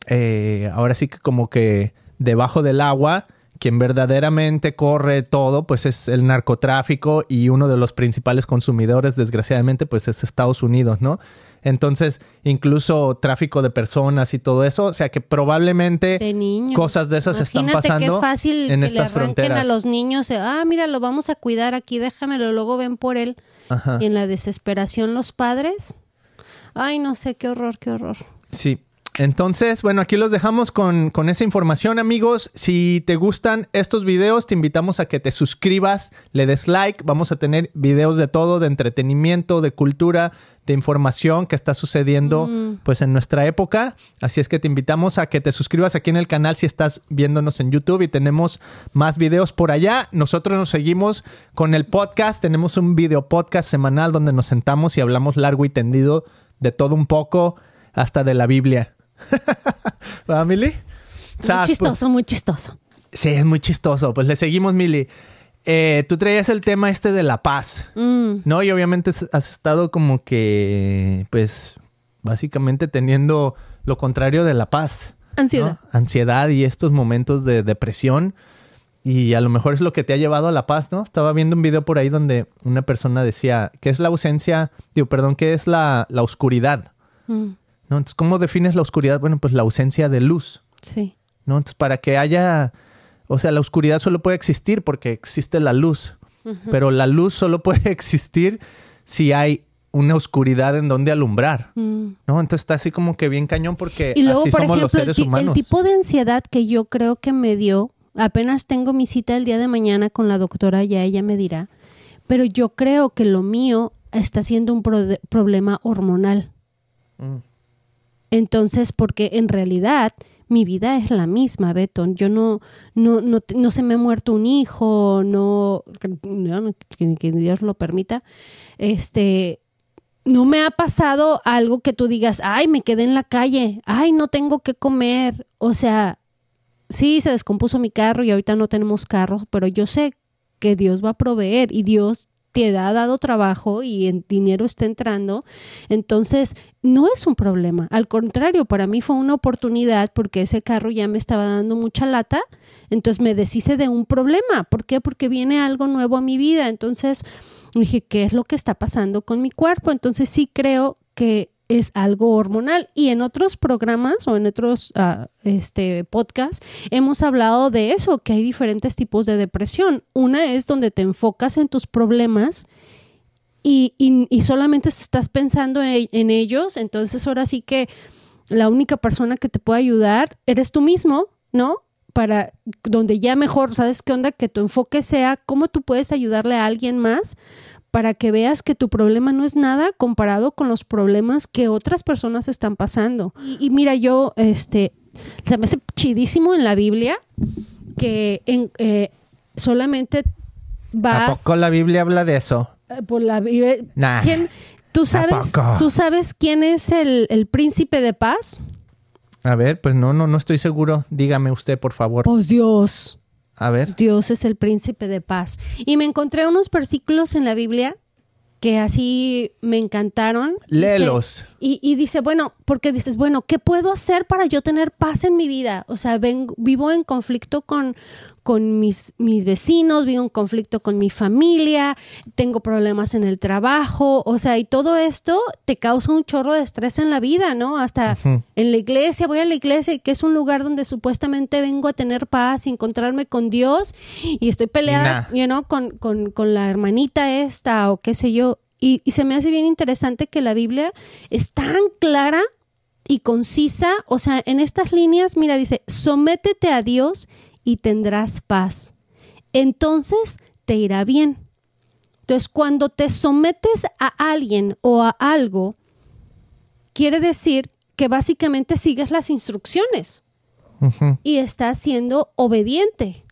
eh, ahora sí que como que debajo del agua, quien verdaderamente corre todo, pues es el narcotráfico y uno de los principales consumidores, desgraciadamente, pues es Estados Unidos, ¿no? Entonces, incluso tráfico de personas y todo eso, o sea que probablemente De cosas de esas están pasando qué fácil en que estas le arranquen fronteras. a los niños. eh, Ah, mira, lo vamos a cuidar aquí, déjamelo. Luego ven por él. Ajá. Y en la desesperación los padres. Ay, no sé, qué horror, qué horror. Sí. Entonces, bueno, aquí los dejamos con, con esa información, amigos. Si te gustan estos videos, te invitamos a que te suscribas, le des like. Vamos a tener videos de todo, de entretenimiento, de cultura, de información que está sucediendo pues en nuestra época. Así es que te invitamos a que te suscribas aquí en el canal si estás viéndonos en YouTube y tenemos más videos por allá. Nosotros nos seguimos con el podcast. Tenemos un video podcast semanal donde nos sentamos y hablamos largo y tendido de todo un poco, hasta de la Biblia. (laughs) ¿Va, Mili? O sea, muy pues, chistoso, muy chistoso. sí, es muy chistoso. Pues le seguimos, Mili. Eh, tú traías el tema este de la paz. Mm, No, y obviamente has- estado como que, pues, básicamente teniendo lo contrario de la paz. ¿no? Ansiedad. Ansiedad y estos momentos de depresión. Y a lo mejor es lo que te ha llevado a la paz, ¿no? Estaba viendo un video por ahí donde una persona decía, ¿qué es la ausencia? Digo, perdón, ¿qué es la, la oscuridad? Mm, ¿No? Entonces, ¿cómo defines la oscuridad? Bueno, pues la ausencia de luz. sí. ¿no? Entonces, para que haya, o sea, la oscuridad solo puede existir porque existe la luz, pero la luz solo (laughs) puede existir si hay una oscuridad en donde alumbrar, Mm. ¿no? Entonces está así como que bien cañón porque Y luego, así por somos los ejemplo, el, seres el humanos. tipo de ansiedad que yo creo que me dio, apenas tengo mi cita el día de mañana con la doctora, ya ella me dirá, pero yo creo que lo mío está siendo un pro- problema hormonal. Mm. Entonces, porque en realidad mi vida es la misma, Beto. Yo no, no, no, no se me ha muerto un hijo, no, no, que, que Dios lo permita. Este, no me ha pasado algo que tú digas, ay, me quedé en la calle, ay, no tengo que comer. O sea, sí, se descompuso mi carro y ahorita no tenemos carro, pero yo sé que Dios va a proveer y Dios te ha dado trabajo y el dinero está entrando. Entonces, no es un problema. Al contrario, para mí fue una oportunidad porque ese carro ya me estaba dando mucha lata. Entonces me deshice de un problema. ¿Por qué? Porque viene algo nuevo a mi vida. Entonces dije, ¿qué es lo que está pasando con mi cuerpo? Entonces sí creo que es algo hormonal. Y en otros programas o en otros ah, este, podcasts hemos hablado de eso, que hay diferentes tipos de depresión. Una es donde te enfocas en tus problemas y, y- y solamente estás pensando en, en ellos. Entonces ahora sí que la única persona que te puede ayudar eres tú mismo, ¿no? Para donde ya mejor, ¿sabes qué onda? Que tu enfoque sea cómo tú puedes ayudarle a alguien más para que veas que tu problema no es nada comparado con los problemas que otras personas están pasando. Y, y mira, yo, este, se me hace chidísimo en la Biblia que en, eh, solamente ¿A vas poco la Biblia habla de eso? eh, por la Biblia. Nah. ¿Quién- ¿Tú sabes? ¿Tú sabes quién es el, el príncipe de paz? A ver, pues no, no, no estoy seguro. Dígame usted, por favor. Pues Dios. A ver. Dios es el príncipe de paz. Y me encontré unos versículos en la Biblia que así me encantaron. Dice- Léelos. y, y dice, bueno, porque dices, bueno, ¿qué puedo hacer para yo tener paz en mi vida? O sea, ven- vivo en conflicto con, con mis, mis vecinos, vivo en conflicto con mi familia, tengo problemas en el trabajo, o sea, y todo esto te causa un chorro de estrés en la vida, ¿no? Hasta en la iglesia, voy a la iglesia, que es un lugar donde supuestamente vengo a tener paz y encontrarme con Dios, y estoy peleada, Nah. you know, con, con, con la hermanita esta o qué sé yo. Y, y se me hace bien interesante que la Biblia es tan clara y concisa. O sea, en estas líneas, mira, dice, sométete a Dios y tendrás paz. Entonces te irá bien. Entonces, cuando te sometes a alguien o a algo, quiere decir que básicamente sigues las instrucciones y estás siendo obediente.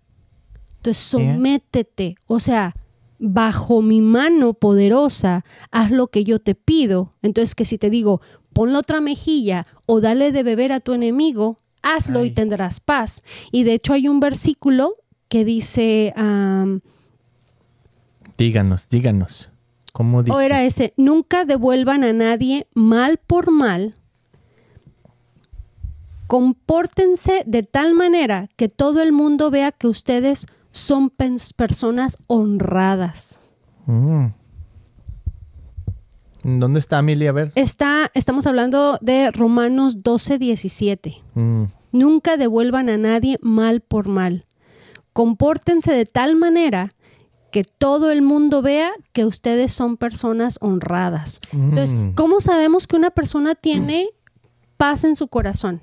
Entonces, sométete. O sea, bajo mi mano poderosa, haz lo que yo te pido. Entonces, que si te digo, pon la otra mejilla o dale de beber a tu enemigo, hazlo y tendrás paz. Y de hecho hay un versículo que dice, Díganos, díganos. ¿Cómo dice? o era ese, nunca devuelvan a nadie mal por mal. Compórtense de tal manera que todo el mundo vea que ustedes son personas honradas. Mm. ¿Dónde está Amelia? A ver. Está, estamos hablando de Romanos 12, 17. Mm. Nunca devuelvan a nadie mal por mal. Compórtense de tal manera que todo el mundo vea que ustedes son personas honradas. Entonces, Mm. ¿cómo sabemos que una persona tiene paz en su corazón?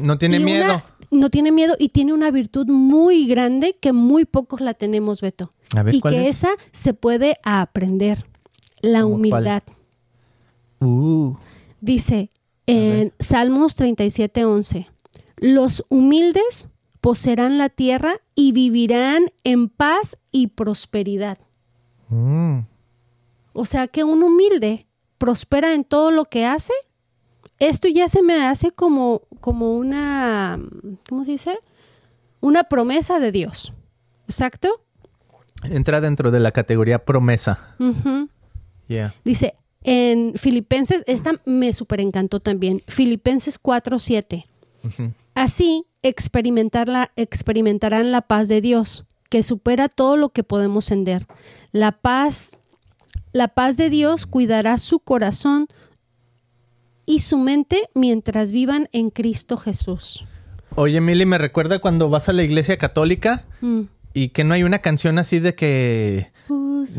No tiene Y una- miedo. no tiene miedo y tiene una virtud muy grande que muy pocos la tenemos, Beto. A ver, y ¿cuál que es? esa se puede aprender. La humildad. Uh. Dice en Salmos 37, 11, los humildes poseerán la tierra y vivirán en paz y prosperidad. Mm. O sea que un humilde prospera en todo lo que hace. Esto ya se me hace como, como una, ¿cómo se dice? Una promesa de Dios. ¿Exacto? Entra dentro de la categoría promesa. Yeah. Dice en Filipenses, esta me super encantó también, Filipenses 4, 7. Ujú. Así experimentarla, experimentarán la paz de Dios, que supera todo lo que podemos entender. La paz, la paz de Dios cuidará su corazón y su mente mientras vivan en Cristo Jesús. Oye, Mili, me recuerda cuando vas a la iglesia católica Mm. y que no hay una canción así de que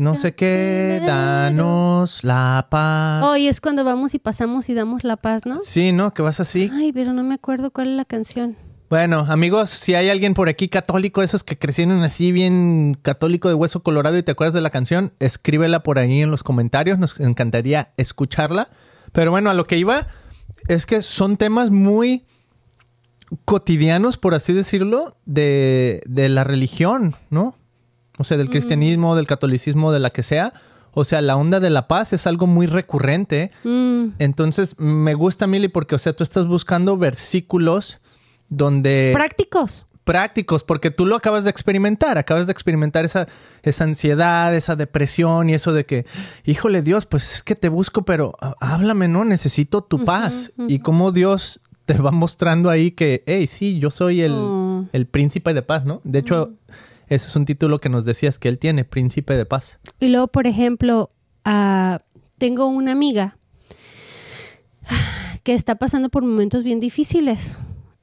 no sé qué, danos la paz. Hoy es cuando vamos y pasamos y damos la paz, ¿no? Sí, ¿no? Que vas así. Ay, pero no me acuerdo cuál es la canción. Bueno, amigos, si hay alguien por aquí católico, esos que crecieron así bien católico de hueso colorado y te acuerdas de la canción, escríbela por ahí en los comentarios, nos encantaría escucharla. Pero bueno, a lo que iba es que son temas muy cotidianos, por así decirlo, de, de la religión, ¿no? O sea, del cristianismo, del catolicismo, de la que sea. O sea, la onda de la paz es algo muy recurrente. Mm, Entonces, me gusta, Mili, porque, o sea, tú estás buscando versículos donde... prácticos. prácticos, porque tú lo acabas de experimentar, acabas de experimentar esa, esa ansiedad, esa depresión y eso de que, híjole Dios, pues es que te busco, pero háblame, ¿no? Necesito tu paz. Y cómo Dios te va mostrando ahí que, hey, sí, yo soy el, Oh. el príncipe de paz, ¿no? De hecho, ese es un título que nos decías que él tiene, príncipe de paz. Y luego, por ejemplo, ah, tengo una amiga que está pasando por momentos bien difíciles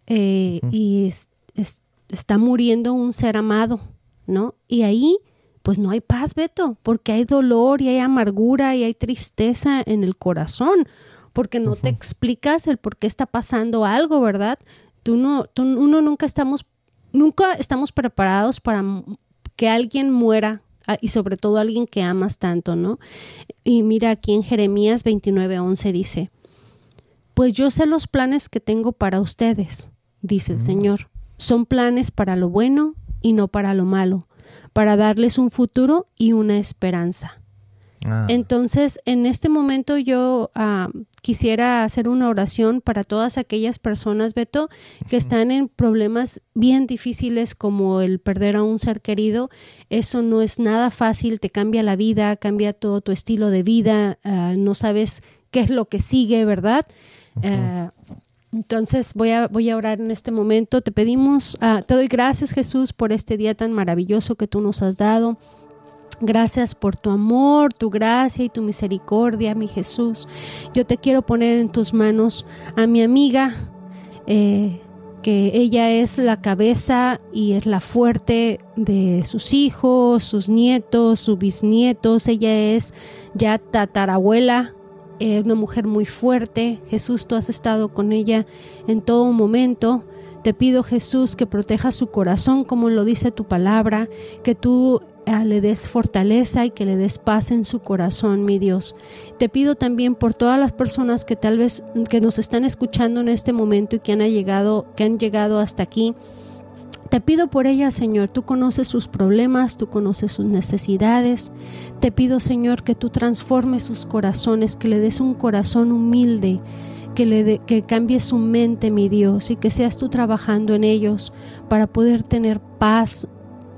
eh, y es- es- está muriendo un ser amado, ¿no? Y ahí, pues no hay paz, Beto, porque hay dolor y hay amargura y hay tristeza en el corazón, porque no te explicas el por qué está pasando algo, ¿verdad? Tú no, tú, uno nunca estamos, nunca estamos preparados para que alguien muera ah, y sobre todo alguien que amas tanto, ¿no? Y mira aquí en Jeremías 29:11 dice, pues yo sé los planes que tengo para ustedes, dice el Señor. Son planes para lo bueno y no para lo malo, para darles un futuro y una esperanza. Ah, Entonces, en este momento yo ah, quisiera hacer una oración para todas aquellas personas, Beto, que están en problemas bien difíciles como el perder a un ser querido. Eso no es nada fácil, te cambia la vida, cambia todo tu estilo de vida, ah, no sabes qué es lo que sigue, ¿verdad? Ah, entonces voy a, voy a orar en este momento. Te pedimos, ah, te doy gracias Jesús por este día tan maravilloso que tú nos has dado. Gracias por tu amor, tu gracia y tu misericordia, mi Jesús. Yo te quiero poner en tus manos a mi amiga, eh, que ella es la cabeza y es la fuerte de sus hijos, sus nietos, sus bisnietos. Ella es ya tatarabuela, eh, una mujer muy fuerte. Jesús, tú has estado con ella en todo momento. Te pido Jesús que proteja su corazón como lo dice tu palabra, que tú le des fortaleza y que le des paz en su corazón, mi Dios. Te pido también por todas las personas que tal vez que nos están escuchando en este momento y que han llegado, que han llegado hasta aquí. Te pido por ellas, Señor, tú conoces sus problemas, tú conoces sus necesidades. Te pido, Señor, que tú transformes sus corazones, que le des un corazón humilde, que, le que cambie su mente, mi Dios, y que seas tú trabajando en ellos para poder tener paz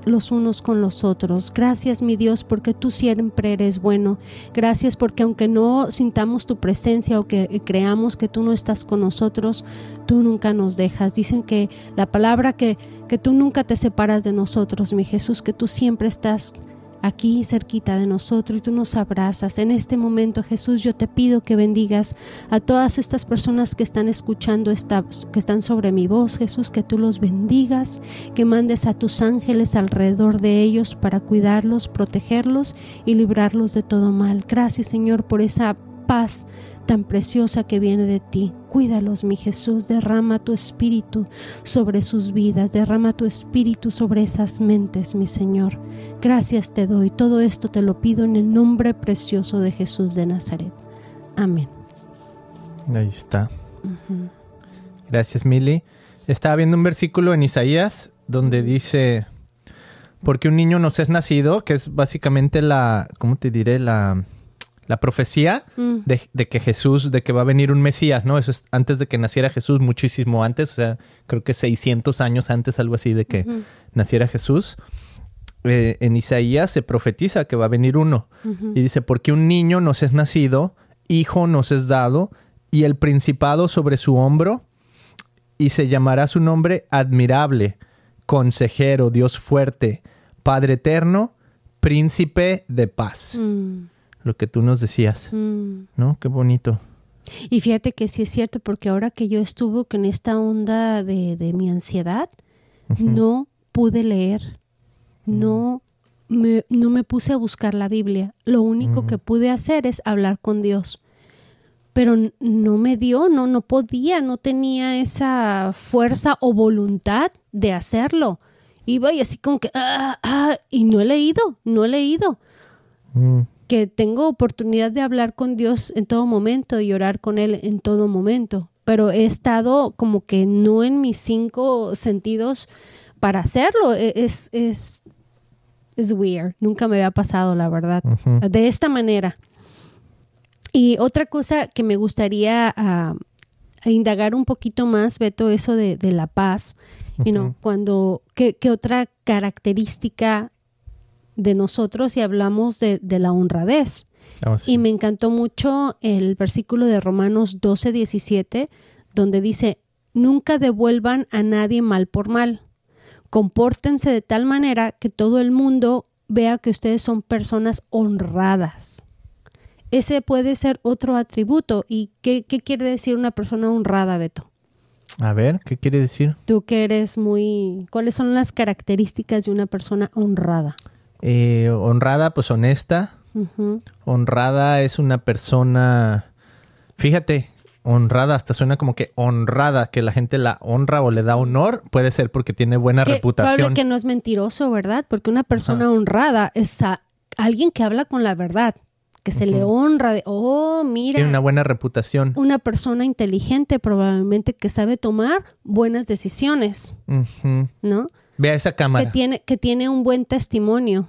los unos con los otros. Gracias, mi Dios, porque tú siempre eres bueno. Gracias porque aunque no sintamos tu presencia o que creamos que tú no estás con nosotros, tú nunca nos dejas. Dicen que la palabra que, que tú nunca te separas de nosotros, mi Jesús, que tú siempre estás aquí cerquita de nosotros y tú nos abrazas. En este momento, Jesús, yo te pido que bendigas a todas estas personas que están escuchando, esta, que están sobre mi voz, Jesús, que tú los bendigas, que mandes a tus ángeles alrededor de ellos para cuidarlos, protegerlos y librarlos de todo mal. Gracias, Señor, por esa paz tan preciosa que viene de ti. Cuídalos, mi Jesús, derrama tu espíritu sobre sus vidas, derrama tu espíritu sobre esas mentes, mi Señor. Gracias te doy. Todo esto te lo pido en el nombre precioso de Jesús de Nazaret. Amén. Ahí está. Gracias, Mili. Estaba viendo un versículo en Isaías donde dice, porque un niño nos es nacido, que es básicamente la, ¿cómo te diré? La, la profecía Mm. de, de que Jesús, de que va a venir un Mesías, ¿no? Eso es antes de que naciera Jesús, muchísimo antes, o sea, creo que 600 años antes, algo así, de que naciera Jesús. Eh, en Isaías se profetiza que va a venir uno. Y dice, porque un niño nos es nacido, hijo nos es dado, y el principado sobre su hombro, y se llamará su nombre admirable, consejero, Dios fuerte, Padre eterno, príncipe de paz. Mm, Lo que tú nos decías, mm. ¿no? Qué bonito. Y fíjate que sí es cierto, porque ahora que yo estuve con esta onda de, de mi ansiedad, no pude leer, no me, no me puse a buscar la Biblia. Lo único que pude hacer es hablar con Dios. Pero no me dio, no, no podía, no tenía esa fuerza o voluntad de hacerlo. Iba y así como que, ah, ah, y no he leído, no he leído Mm, que tengo oportunidad de hablar con Dios en todo momento y orar con Él en todo momento, pero he estado como que no en mis cinco sentidos para hacerlo. E- Es, es, es weird. Nunca me había pasado, la verdad, de esta manera. Y otra cosa que me gustaría ah, indagar un poquito más, Beto, eso de, de la paz. You know, Ujú. cuando, ¿qué, qué otra característica de nosotros y hablamos de, de la honradez? Vamos. Y me encantó mucho el versículo de Romanos 12, 17, donde dice, nunca devuelvan a nadie mal por mal. Compórtense de tal manera que todo el mundo vea que ustedes son personas honradas. Ese puede ser otro atributo. ¿Y qué, qué quiere decir una persona honrada, Beto? A ver, ¿qué quiere decir? Tú que eres muy... ¿Cuáles son las características de una persona honrada? Eh, honrada, pues honesta. Honrada es una persona, fíjate, honrada, hasta suena como que honrada, que la gente la honra o le da honor, puede ser porque tiene buena Que reputación. Probable que no es mentiroso, ¿verdad? Porque una persona honrada es a- alguien que habla con la verdad, que se le honra de, oh, mira, Tiene una buena reputación. una persona inteligente probablemente que sabe tomar buenas decisiones. ¿no? Ve a esa Que cámara. tiene, que tiene un buen testimonio.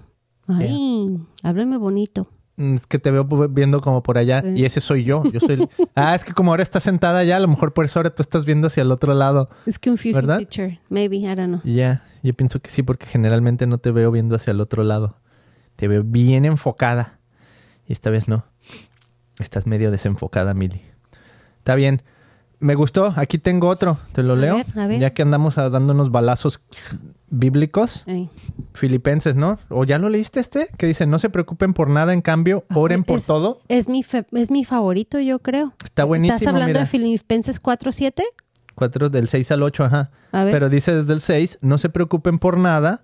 Ay, háblame bonito. Mm, Es que te veo viendo como por allá Sí. y ese soy yo. Yo soy. (laughs) ah, es que como ahora estás sentada allá, a lo mejor por eso ahora tú estás viendo hacia el otro lado. Es confusing ¿Verdad? picture. Maybe, I don't know. Ya, yo pienso que sí, porque generalmente no te veo viendo hacia el otro lado. Te veo bien enfocada. Y esta vez no. Estás medio desenfocada, Mili. Está bien. Me gustó. Aquí tengo otro. ¿Te lo A leo? ver, a ver. Ya que andamos a- dándonos balazos bíblicos. Ay. Filipenses, ¿no? ¿O ya lo leíste este? Que dice, no se preocupen por nada, en cambio, oren por Es- todo. Es mi, es mi favorito, yo creo. Está buenísimo, ¿Estás hablando mira. de Filipenses 4.7? Cuatro del 6 al 8, ajá. A ver. Pero dice desde el 6, no se preocupen por nada,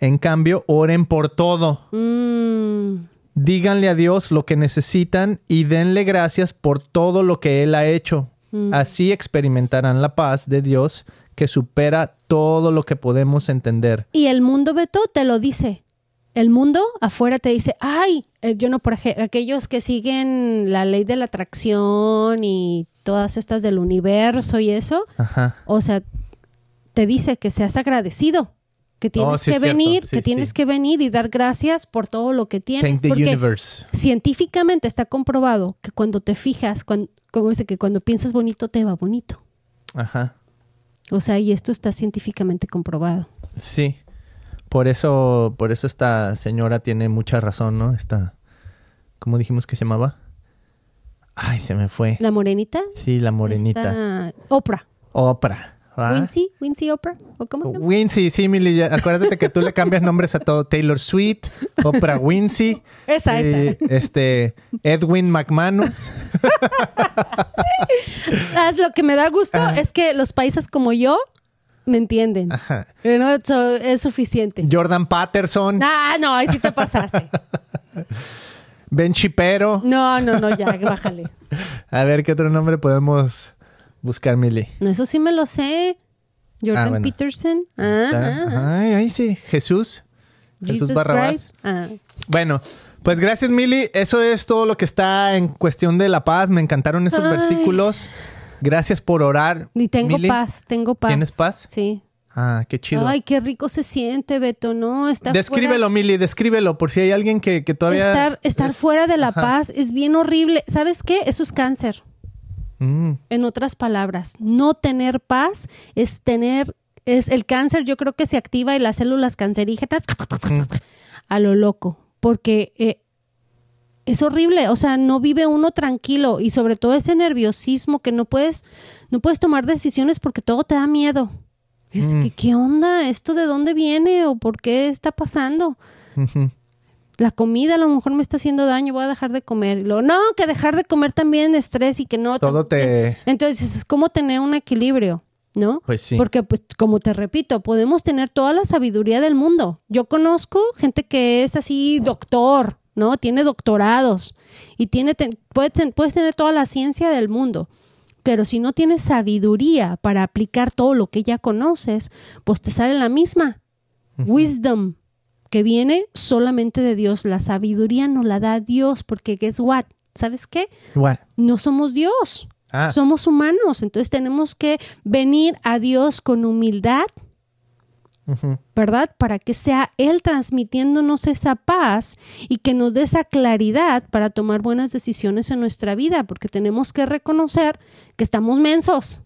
en cambio, oren por todo. Mm, Díganle a Dios lo que necesitan y denle gracias por todo lo que Él ha hecho. Mm. Así experimentarán la paz de Dios que supera todo lo que podemos entender. Y el mundo, Beto, te lo dice. El mundo afuera te dice, ay, eh, yo no, por ejemplo, aquellos que siguen la ley de la atracción y todas estas del universo y eso, Ajá. o sea, te dice que seas agradecido, que tienes Oh, sí, que venir, Sí, que tienes sí. que venir y dar gracias por todo lo que tienes. Thank the porque universe. científicamente está comprobado que cuando te fijas, cuando, como dice que cuando piensas bonito te va bonito. Ajá. O sea, y esto está científicamente comprobado. Sí. Por eso, por eso esta señora tiene mucha razón, ¿no? Esta, ¿cómo dijimos que se llamaba? Ay, se me fue. La morenita. Sí, la morenita. Esta- Oprah. Oprah. ¿Va? Wincy, Wincy Oprah, ¿o cómo se llama? Wincy, sí, Mili, acuérdate que tú le cambias nombres a todo. Taylor Swift, Oprah Wincy. Esa, eh, Este, Edwin McManus. Lo que me da gusto es que los países como yo me entienden. Ajá. Pero no, eso es suficiente. Jordan Patterson. Ah, no, ahí sí te pasaste. (laughs) Ben Chipero. No, no, no, ya, bájale. A ver qué otro nombre podemos buscar, Mili. No, eso sí me lo sé. Jordan Ah, bueno. Peterson. Ah, ah, ah. Ay, ahí sí. Jesús. Jesús Barrabás. Ah. Bueno, pues gracias, Mili. Eso es todo lo que está en cuestión de la paz. Me encantaron esos Ay. versículos. Gracias por orar. Y tengo Mili. paz, tengo paz. ¿Tienes paz? Sí. Ah, qué chido. Ay, qué rico se siente, Beto, ¿no? Está descríbelo, Mili, descríbelo, por si hay alguien que, que fuera- todavía... Estar, estar es- fuera de la Ajá. paz es bien horrible. ¿Sabes qué? Eso es cáncer. Mm, En otras palabras, no tener paz es tener, es el cáncer yo creo que se activa y las células cancerígenas a lo loco, porque eh, es horrible, o sea, no vive uno tranquilo y sobre todo ese nerviosismo que no puedes, no puedes tomar decisiones porque todo te da miedo. Es Mm. que, ¿qué onda? ¿Esto de dónde viene o por qué está pasando? ujú. La comida a lo mejor me está haciendo daño, voy a dejar de comer. Y luego, no, que dejar de comer también estrés y que no. Todo te... Entonces, es como tener un equilibrio, ¿no? Pues sí. Porque, pues, como te repito, podemos tener toda la sabiduría del mundo. Yo conozco gente que es así doctor, ¿no? Tiene doctorados y tiene, te- puede ten- puedes tener toda la ciencia del mundo. Pero si no tienes sabiduría para aplicar todo lo que ya conoces, pues te sale la misma. Wisdom, que viene solamente de Dios. La sabiduría no la da Dios, porque guess what? ¿Sabes qué? What? No somos Dios. Ah, Somos humanos, entonces tenemos que venir a Dios con humildad. ¿verdad? Para que sea Él transmitiéndonos esa paz y que nos dé esa claridad para tomar buenas decisiones en nuestra vida, porque tenemos que reconocer que estamos mensos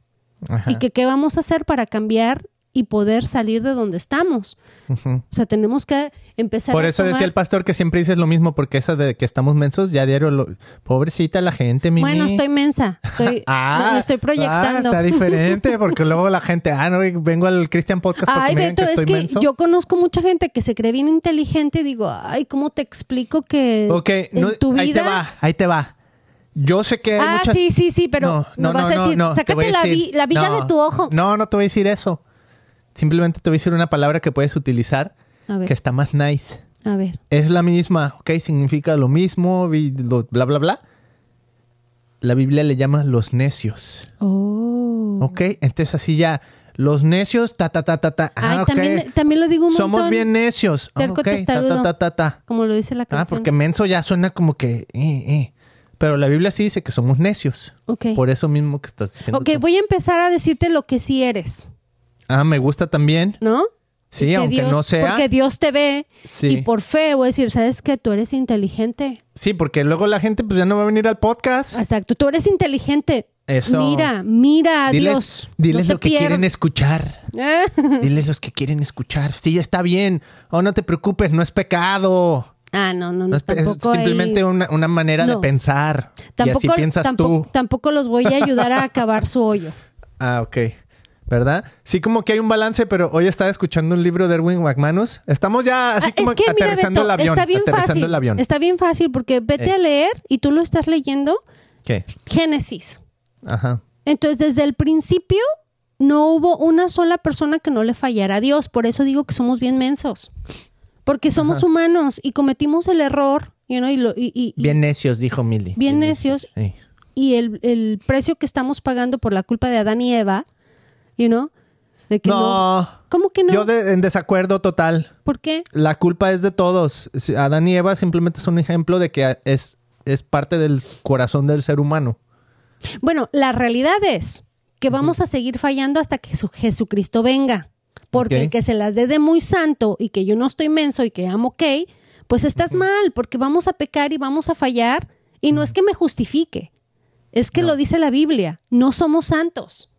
Ajá. y que qué vamos a hacer para cambiar y poder salir de donde estamos. O sea, tenemos que empezar Por a eso tomar- decía el pastor que siempre dices lo mismo, porque esa de que estamos mensos, ya diario lo... Pobrecita la gente, Mimi. Bueno, estoy mensa, estoy, (laughs) Ah, no, me estoy proyectando. ah, está diferente, (laughs) porque luego la gente, ah, no, vengo al Christian Podcast porque Ay, me Beto, que es que yo conozco mucha gente que se cree bien inteligente y digo, ay, ¿cómo te explico que Ok, en no, tu vida... ahí te va, ahí te va. Yo sé que hay Ah, muchas... sí, sí, sí, pero No, vas a decir, sácate a la, vi- la viga de tu ojo. No, no te voy a decir eso. Simplemente te voy a decir una palabra que puedes utilizar A ver, que está más nice. a ver. Es la misma, ok, significa lo mismo, bla, bla, bla. La Biblia le llama los necios. Oh. Ok, entonces así ya, los necios, ta, ta, ta, ta, ta. Ah, Ay, ok. también, también lo digo un Somos montón, bien necios. Ah, Terco ok, ta, ta, ta, ta, ta. Como lo dice la Ah, canción. porque menso ya suena como que... eh, eh. Pero la Biblia sí dice que somos necios. Ok. Por eso mismo que estás diciendo. Ok, tú. voy a empezar a decirte lo que sí eres, Ah, me gusta también. ¿no? Sí, Que aunque Dios- no sea. Porque Dios te ve Sí. y por fe voy a decir, ¿sabes qué? Tú eres inteligente. Sí, porque luego la gente pues ya no va a venir al podcast. Exacto, tú eres inteligente. Eso. Mira, mira a diles Dios. diles No lo que quieren escuchar. (laughs) Diles los que quieren escuchar. Sí, está bien. Oh, no te preocupes, no es pecado. Ah, no, no, No es, es tampoco hay- simplemente una, una manera No. de pensar. tampoco, y así piensas tampoco, tú. tampoco los voy a ayudar a acabar su hoyo. (laughs) Ah, ok. ¿Verdad? Sí, como que hay un balance, pero hoy estaba escuchando un libro de Erwin McManus. Estamos ya así Ah, como es que mira, aterrizando Beto, el avión. está bien aterrizando fácil. el avión. Está bien fácil porque vete Eh. a leer y tú lo estás leyendo ¿Qué? Génesis. Ajá. Entonces, desde el principio no hubo una sola persona que no le fallara a Dios. Por eso digo que somos bien mensos. Porque somos Ajá. humanos y cometimos el error, you know, y, lo- y- y- Bien necios, dijo Milly. Bien necios. Sí. y el, el precio que estamos pagando por la culpa de Adán y Eva, you know, De que no. No, ¿Cómo que no? yo de- en desacuerdo total. ¿Por qué? La culpa es de todos. Adán y Eva simplemente son un ejemplo de que es, es parte del corazón del ser humano. Bueno, la realidad es que vamos a seguir fallando hasta que su- Jesucristo venga. Porque el que se las dé de muy santo y que yo no estoy menso y que amo ok, pues estás mal, porque vamos a pecar y vamos a fallar. Y no es que me justifique, es que lo dice la Biblia, no somos santos.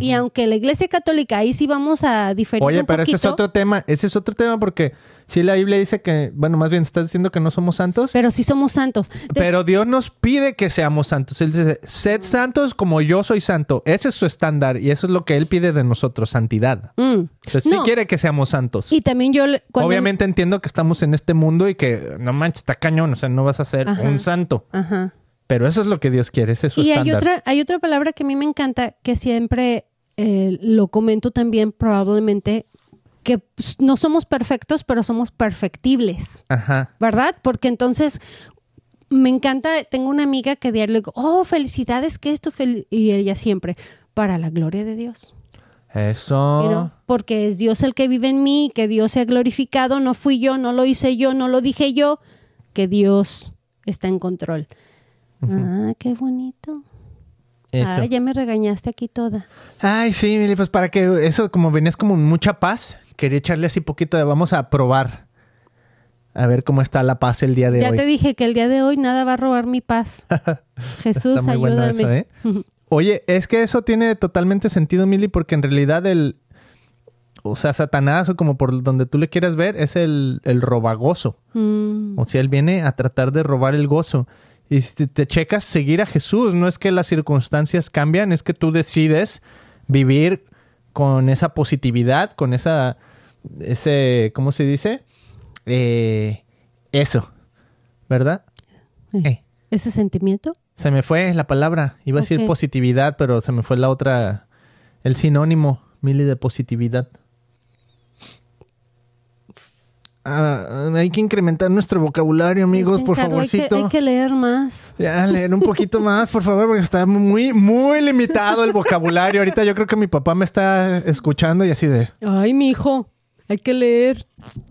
Y aunque la Iglesia Católica ahí sí vamos a diferir Oye, un pero ese es otro tema. Ese es otro tema porque si la Biblia dice que, bueno, más bien estás diciendo que no somos santos, pero sí somos santos. De- pero Dios nos pide que seamos santos. Él dice, sed santos como yo soy santo. Ese es su estándar y eso es lo que Él pide de nosotros, santidad. Mm. Entonces sí quiere que seamos santos. Y también yo cuando- Obviamente entiendo que estamos en este mundo y que no manches, está cañón, o sea, no vas a ser Ajá. un santo. Ajá. Pero eso es lo que Dios quiere, ese es su Y hay estándar. otra, hay otra palabra que a mí me encanta, que siempre eh, lo comento también probablemente, que no somos perfectos, pero somos perfectibles, Ajá. ¿verdad? Porque entonces me encanta, tengo una amiga que diario digo, oh, felicidades, que esto, fel-", y ella siempre, para la gloria de Dios. Eso. Porque es Dios el que vive en mí, que Dios se ha glorificado, no fui yo, no lo hice yo, no lo dije yo, que Dios está en control. Ah, qué bonito. Eso. Ah, ya me regañaste aquí toda. Ay, sí, Mili, pues para que eso, como venías como mucha paz, quería echarle así poquito de vamos a probar. A ver cómo está la paz el día de ya hoy. te dije que el día de hoy nada va a robar mi paz. (laughs) Jesús, Está muy bueno ayúdame. eso, ¿eh? (laughs) Oye, es que eso tiene totalmente sentido, Mili, porque en realidad el. O sea, Satanás, o como por donde tú le quieras ver, es el, el robagozo. Mm, O sea, él viene a tratar de robar el gozo. Y si te, te checas seguir a Jesús, no es que las circunstancias cambian, es que tú decides vivir con esa positividad, con esa, ese, ¿cómo se dice? Eh, eso, ¿verdad? Eh, ¿Ese sentimiento? se me fue la palabra, iba a decir positividad, pero se me fue la otra, el sinónimo, Mili, de positividad. Ah, hay que incrementar nuestro vocabulario, amigos, por encargo, hay que- favorcito. Hay que, leer más. Ya, leer un poquito más, por favor, porque está muy, muy limitado el vocabulario. Ahorita yo creo que mi papá me está escuchando y así de... Ay, mi hijo, hay que leer.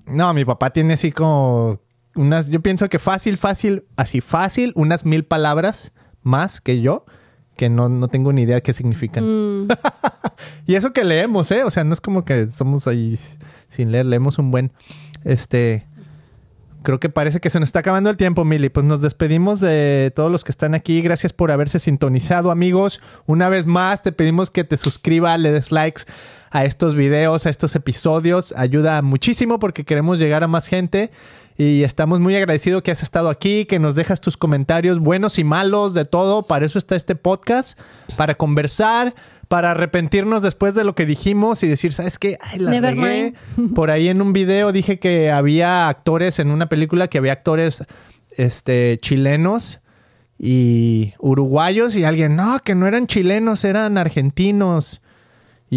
No, mi papá tiene así como unas... Yo pienso que fácil, fácil, así fácil, unas mil palabras más que yo, que no, no tengo ni idea qué significan. Mm, (laughs) Y eso que leemos, ¿eh? O sea, no es como que somos ahí sin leer, leemos un buen... Este... Creo que parece que se nos está acabando el tiempo, Mili. Pues nos despedimos de todos los que están aquí. Gracias por haberse sintonizado, amigos. Una vez más, te pedimos que te suscribas, le des likes a estos videos, a estos episodios. Ayuda muchísimo porque queremos llegar a más gente. Y estamos muy agradecidos que has estado aquí, que nos dejas tus comentarios buenos y malos, de todo. Para eso está este podcast, para conversar, para arrepentirnos después de lo que dijimos y decir, ¿sabes qué? Ay, la Never regué. (laughs) Por ahí en un video dije que había actores en una película, que había actores este, chilenos y uruguayos y alguien, no, que no eran chilenos, eran argentinos.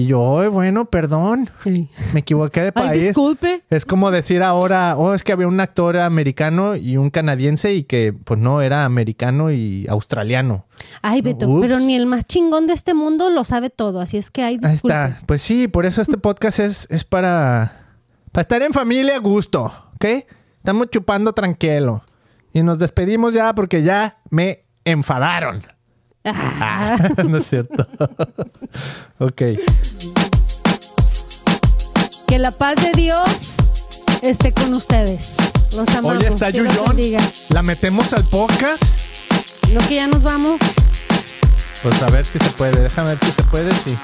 Y yo, "Ay, bueno, perdón, sí. me equivoqué de Ay, país. disculpe. Es como decir ahora, oh, es que había un actor americano y un canadiense y que pues no era americano y australiano. Ay, Beto, Ups. pero ni el más chingón de este mundo lo sabe todo, así es que hay Ahí disculpe. está. Pues sí, por eso este (laughs) podcast es, es para, para estar en familia a gusto, ¿ok? Estamos chupando tranquilo. Y nos despedimos ya porque ya me enfadaron. Ah. (laughs) no es cierto. (laughs) ok. Que la paz de Dios esté con ustedes. Los amamos. Oye, está Yuyón. ¿La metemos al podcast? Lo que ya nos vamos. Pues a ver si se puede. Déjame ver si se puede, sí.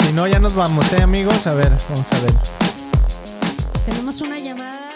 Si no, ya nos vamos, ¿eh, amigos? A ver, vamos a ver. Tenemos una llamada.